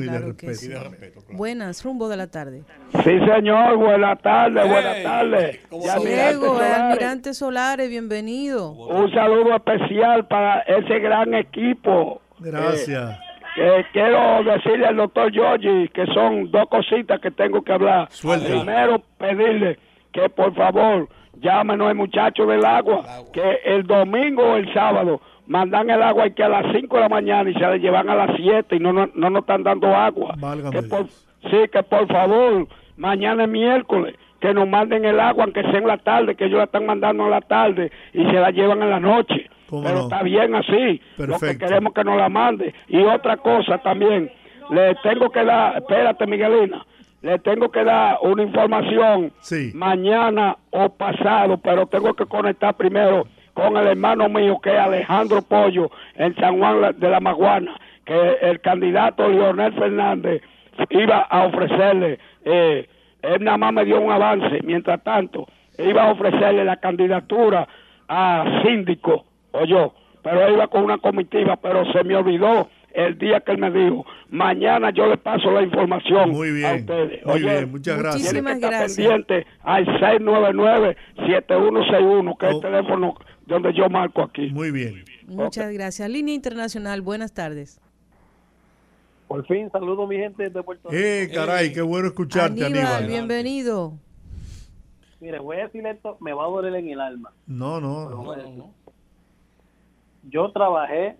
y, de respeto. Buenas, rumbo de la tarde. Sí, señor, buenas tardes, buenas tardes. Diego, Almirante Solares, bienvenido. Un saludo especial para ese gran equipo. Gracias. Eh, quiero decirle al doctor Giorgi que son dos cositas que tengo que hablar. Primero, pedirle que por favor llámenos al muchacho del agua, que el domingo o el sábado mandan el agua que a las 5 de la mañana y se la llevan a las 7 y no, no, no nos están dando agua. Que por, sí, que por favor, mañana es miércoles, que nos manden el agua, aunque sea en la tarde, que ellos la están mandando en la tarde y se la llevan en la noche. Pero está bien así. Lo que queremos que nos la mande. Y otra cosa también, le tengo que dar, espérate Miguelina, le tengo que dar una información mañana o pasado, pero tengo que conectar primero con el hermano mío que es Alejandro Pollo en San Juan de la Maguana, que el candidato Leonel Fernández iba a ofrecerle, eh, él nada más me dio un avance, mientras tanto, iba a ofrecerle la candidatura a síndico, o yo, pero iba con una comitiva, pero se me olvidó el día que él me dijo, mañana yo le paso la información muy bien, a ustedes. Muy bien, muchas gracias. Muchísimas gracias. pendiente al 699-7161, que es el teléfono donde yo marco aquí. Muy bien. Muchas gracias. Línea Internacional, buenas tardes. Por fin, saludo mi gente de Puerto Rico. Eh, caray, qué bueno escucharte, Aníbal. bienvenido. Mire, voy a decir esto, me va a doler en el alma. No, no, no. Yo trabajé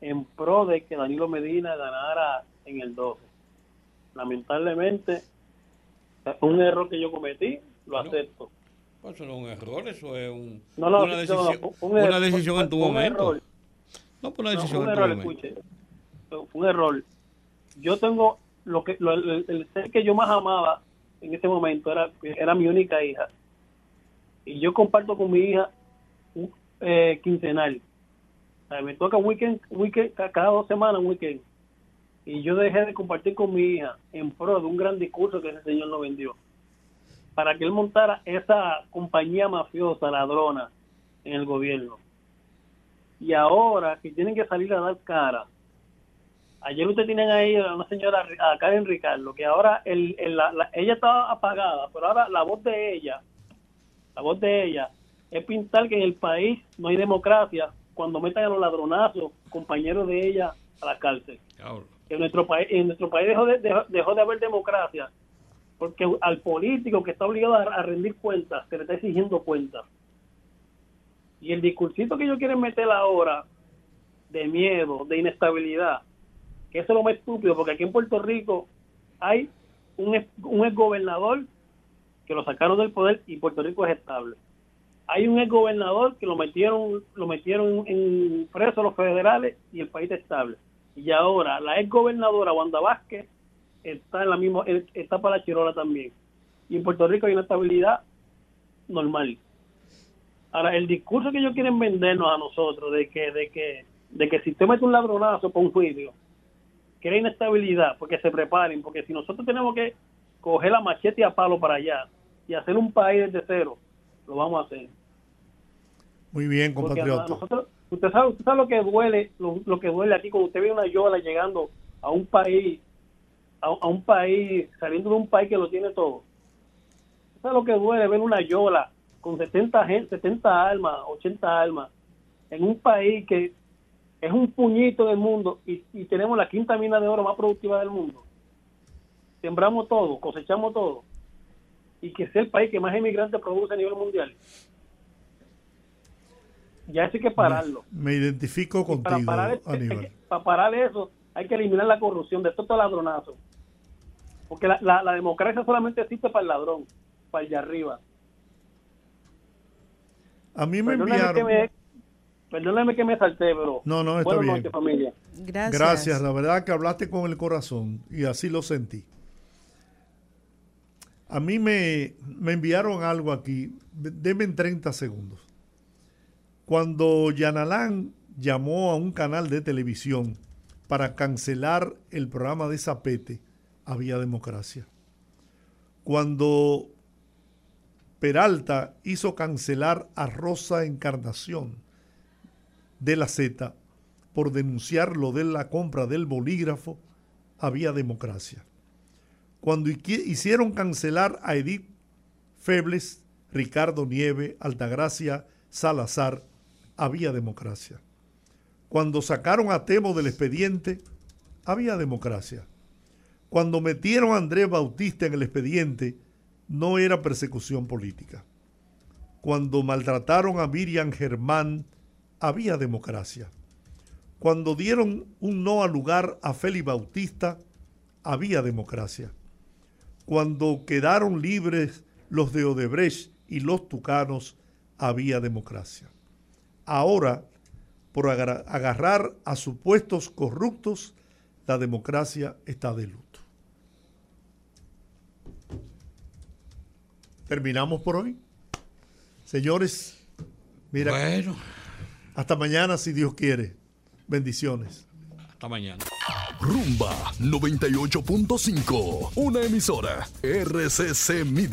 en pro de que Danilo Medina ganara en el 12. Lamentablemente, un error que yo cometí, lo acepto. Eso no es un error, eso es un, una, decisión, una decisión en tu momento. No, pues una No, decisión un del error, PRM. escuche. Fue un error. Yo tengo lo que lo- el, el ser que yo más amaba en ese momento era, era mi única hija. Y yo comparto con mi hija un eh, quincenal. O sea, me toca un weekend, weekend, ca- cada dos semanas un weekend. Y yo dejé de compartir con mi hija en pro de un gran discurso que ese señor nos vendió. Para que él montara esa compañía mafiosa, ladrona, en el gobierno. Y ahora que tienen que salir a dar cara. Ayer ustedes tienen ahí a una señora, a Karen Ricardo, que ahora el, el- la- la- ella estaba apagada, pero ahora la voz de ella, la voz de ella, es pintar que en el país no hay democracia cuando metan a los ladronazos, compañeros de ella, a la cárcel. En nuestro país, en nuestro país dejó de, dejó, dejó de haber democracia porque al político que está obligado a, rendir cuentas, se le está exigiendo cuentas. Y el discursito que ellos quieren meter ahora de miedo, de inestabilidad, que eso es lo más estúpido, porque aquí en Puerto Rico hay un, un exgobernador que lo sacaron del poder y Puerto Rico es estable. Hay un exgobernador que lo metieron, lo metieron en preso los federales y el país está estable. Y ahora la exgobernadora Wanda Vázquez está en la misma, está para la chirola también. Y en Puerto Rico hay una estabilidad normal. Ahora, el discurso que ellos quieren vendernos a nosotros de que, de que, de que si usted mete un ladronazo por un juicio, crea inestabilidad, porque se preparen, porque si nosotros tenemos que coger la machete a palo para allá y hacer un país desde cero, lo vamos a hacer. Muy bien, compatriota. nosotros, usted sabe, usted sabe lo que duele, lo, lo que duele aquí cuando usted ve una yola llegando a un país, a, a un país, saliendo de un país que lo tiene todo. Usted sabe lo que duele ver una yola con 70 gente, 70 almas, 80 almas, en un país que es un puñito del mundo y, y tenemos la quinta mina de oro más productiva del mundo. Sembramos todo, cosechamos todo. Y que sea el país que más inmigrantes produce a nivel mundial. Ya eso hay que pararlo. Me identifico Y para contigo, parar, este- Aníbal. para parar eso hay que eliminar la corrupción de todo ladronazo. Porque la, la, la democracia solamente existe para el ladrón, para el de arriba. A mí me Perdóname que enviaron. me, perdóname que me salté, pero No, no, está bien. noches, familia. Gracias, la verdad que hablaste con el corazón y así lo sentí. A mí me, me enviaron algo aquí, denme en 30 segundos. Cuando Yanalán llamó a un canal de televisión para cancelar el programa de Zapete, había democracia. Cuando Peralta hizo cancelar a Rosa Encarnación de la Z por denunciar lo de la compra del bolígrafo, había democracia. Cuando hicieron cancelar a Edith Febles, Ricardo Nieve, Altagracia Salazar, había democracia. Cuando sacaron a Temo del expediente, había democracia. Cuando metieron a Andrés Bautista en el expediente, no era persecución política. Cuando maltrataron a Miriam Germán, había democracia. Cuando dieron un no al lugar a Félix Bautista, había democracia. Cuando quedaron libres los de Odebrecht y los tucanos, había democracia. Ahora, por agar- agarrar a supuestos corruptos, la democracia está de luto. Terminamos por hoy. Señores, mira. Bueno. Hasta mañana, si Dios quiere. Bendiciones. Hasta mañana. Rumba 98.5, una emisora RCC Media.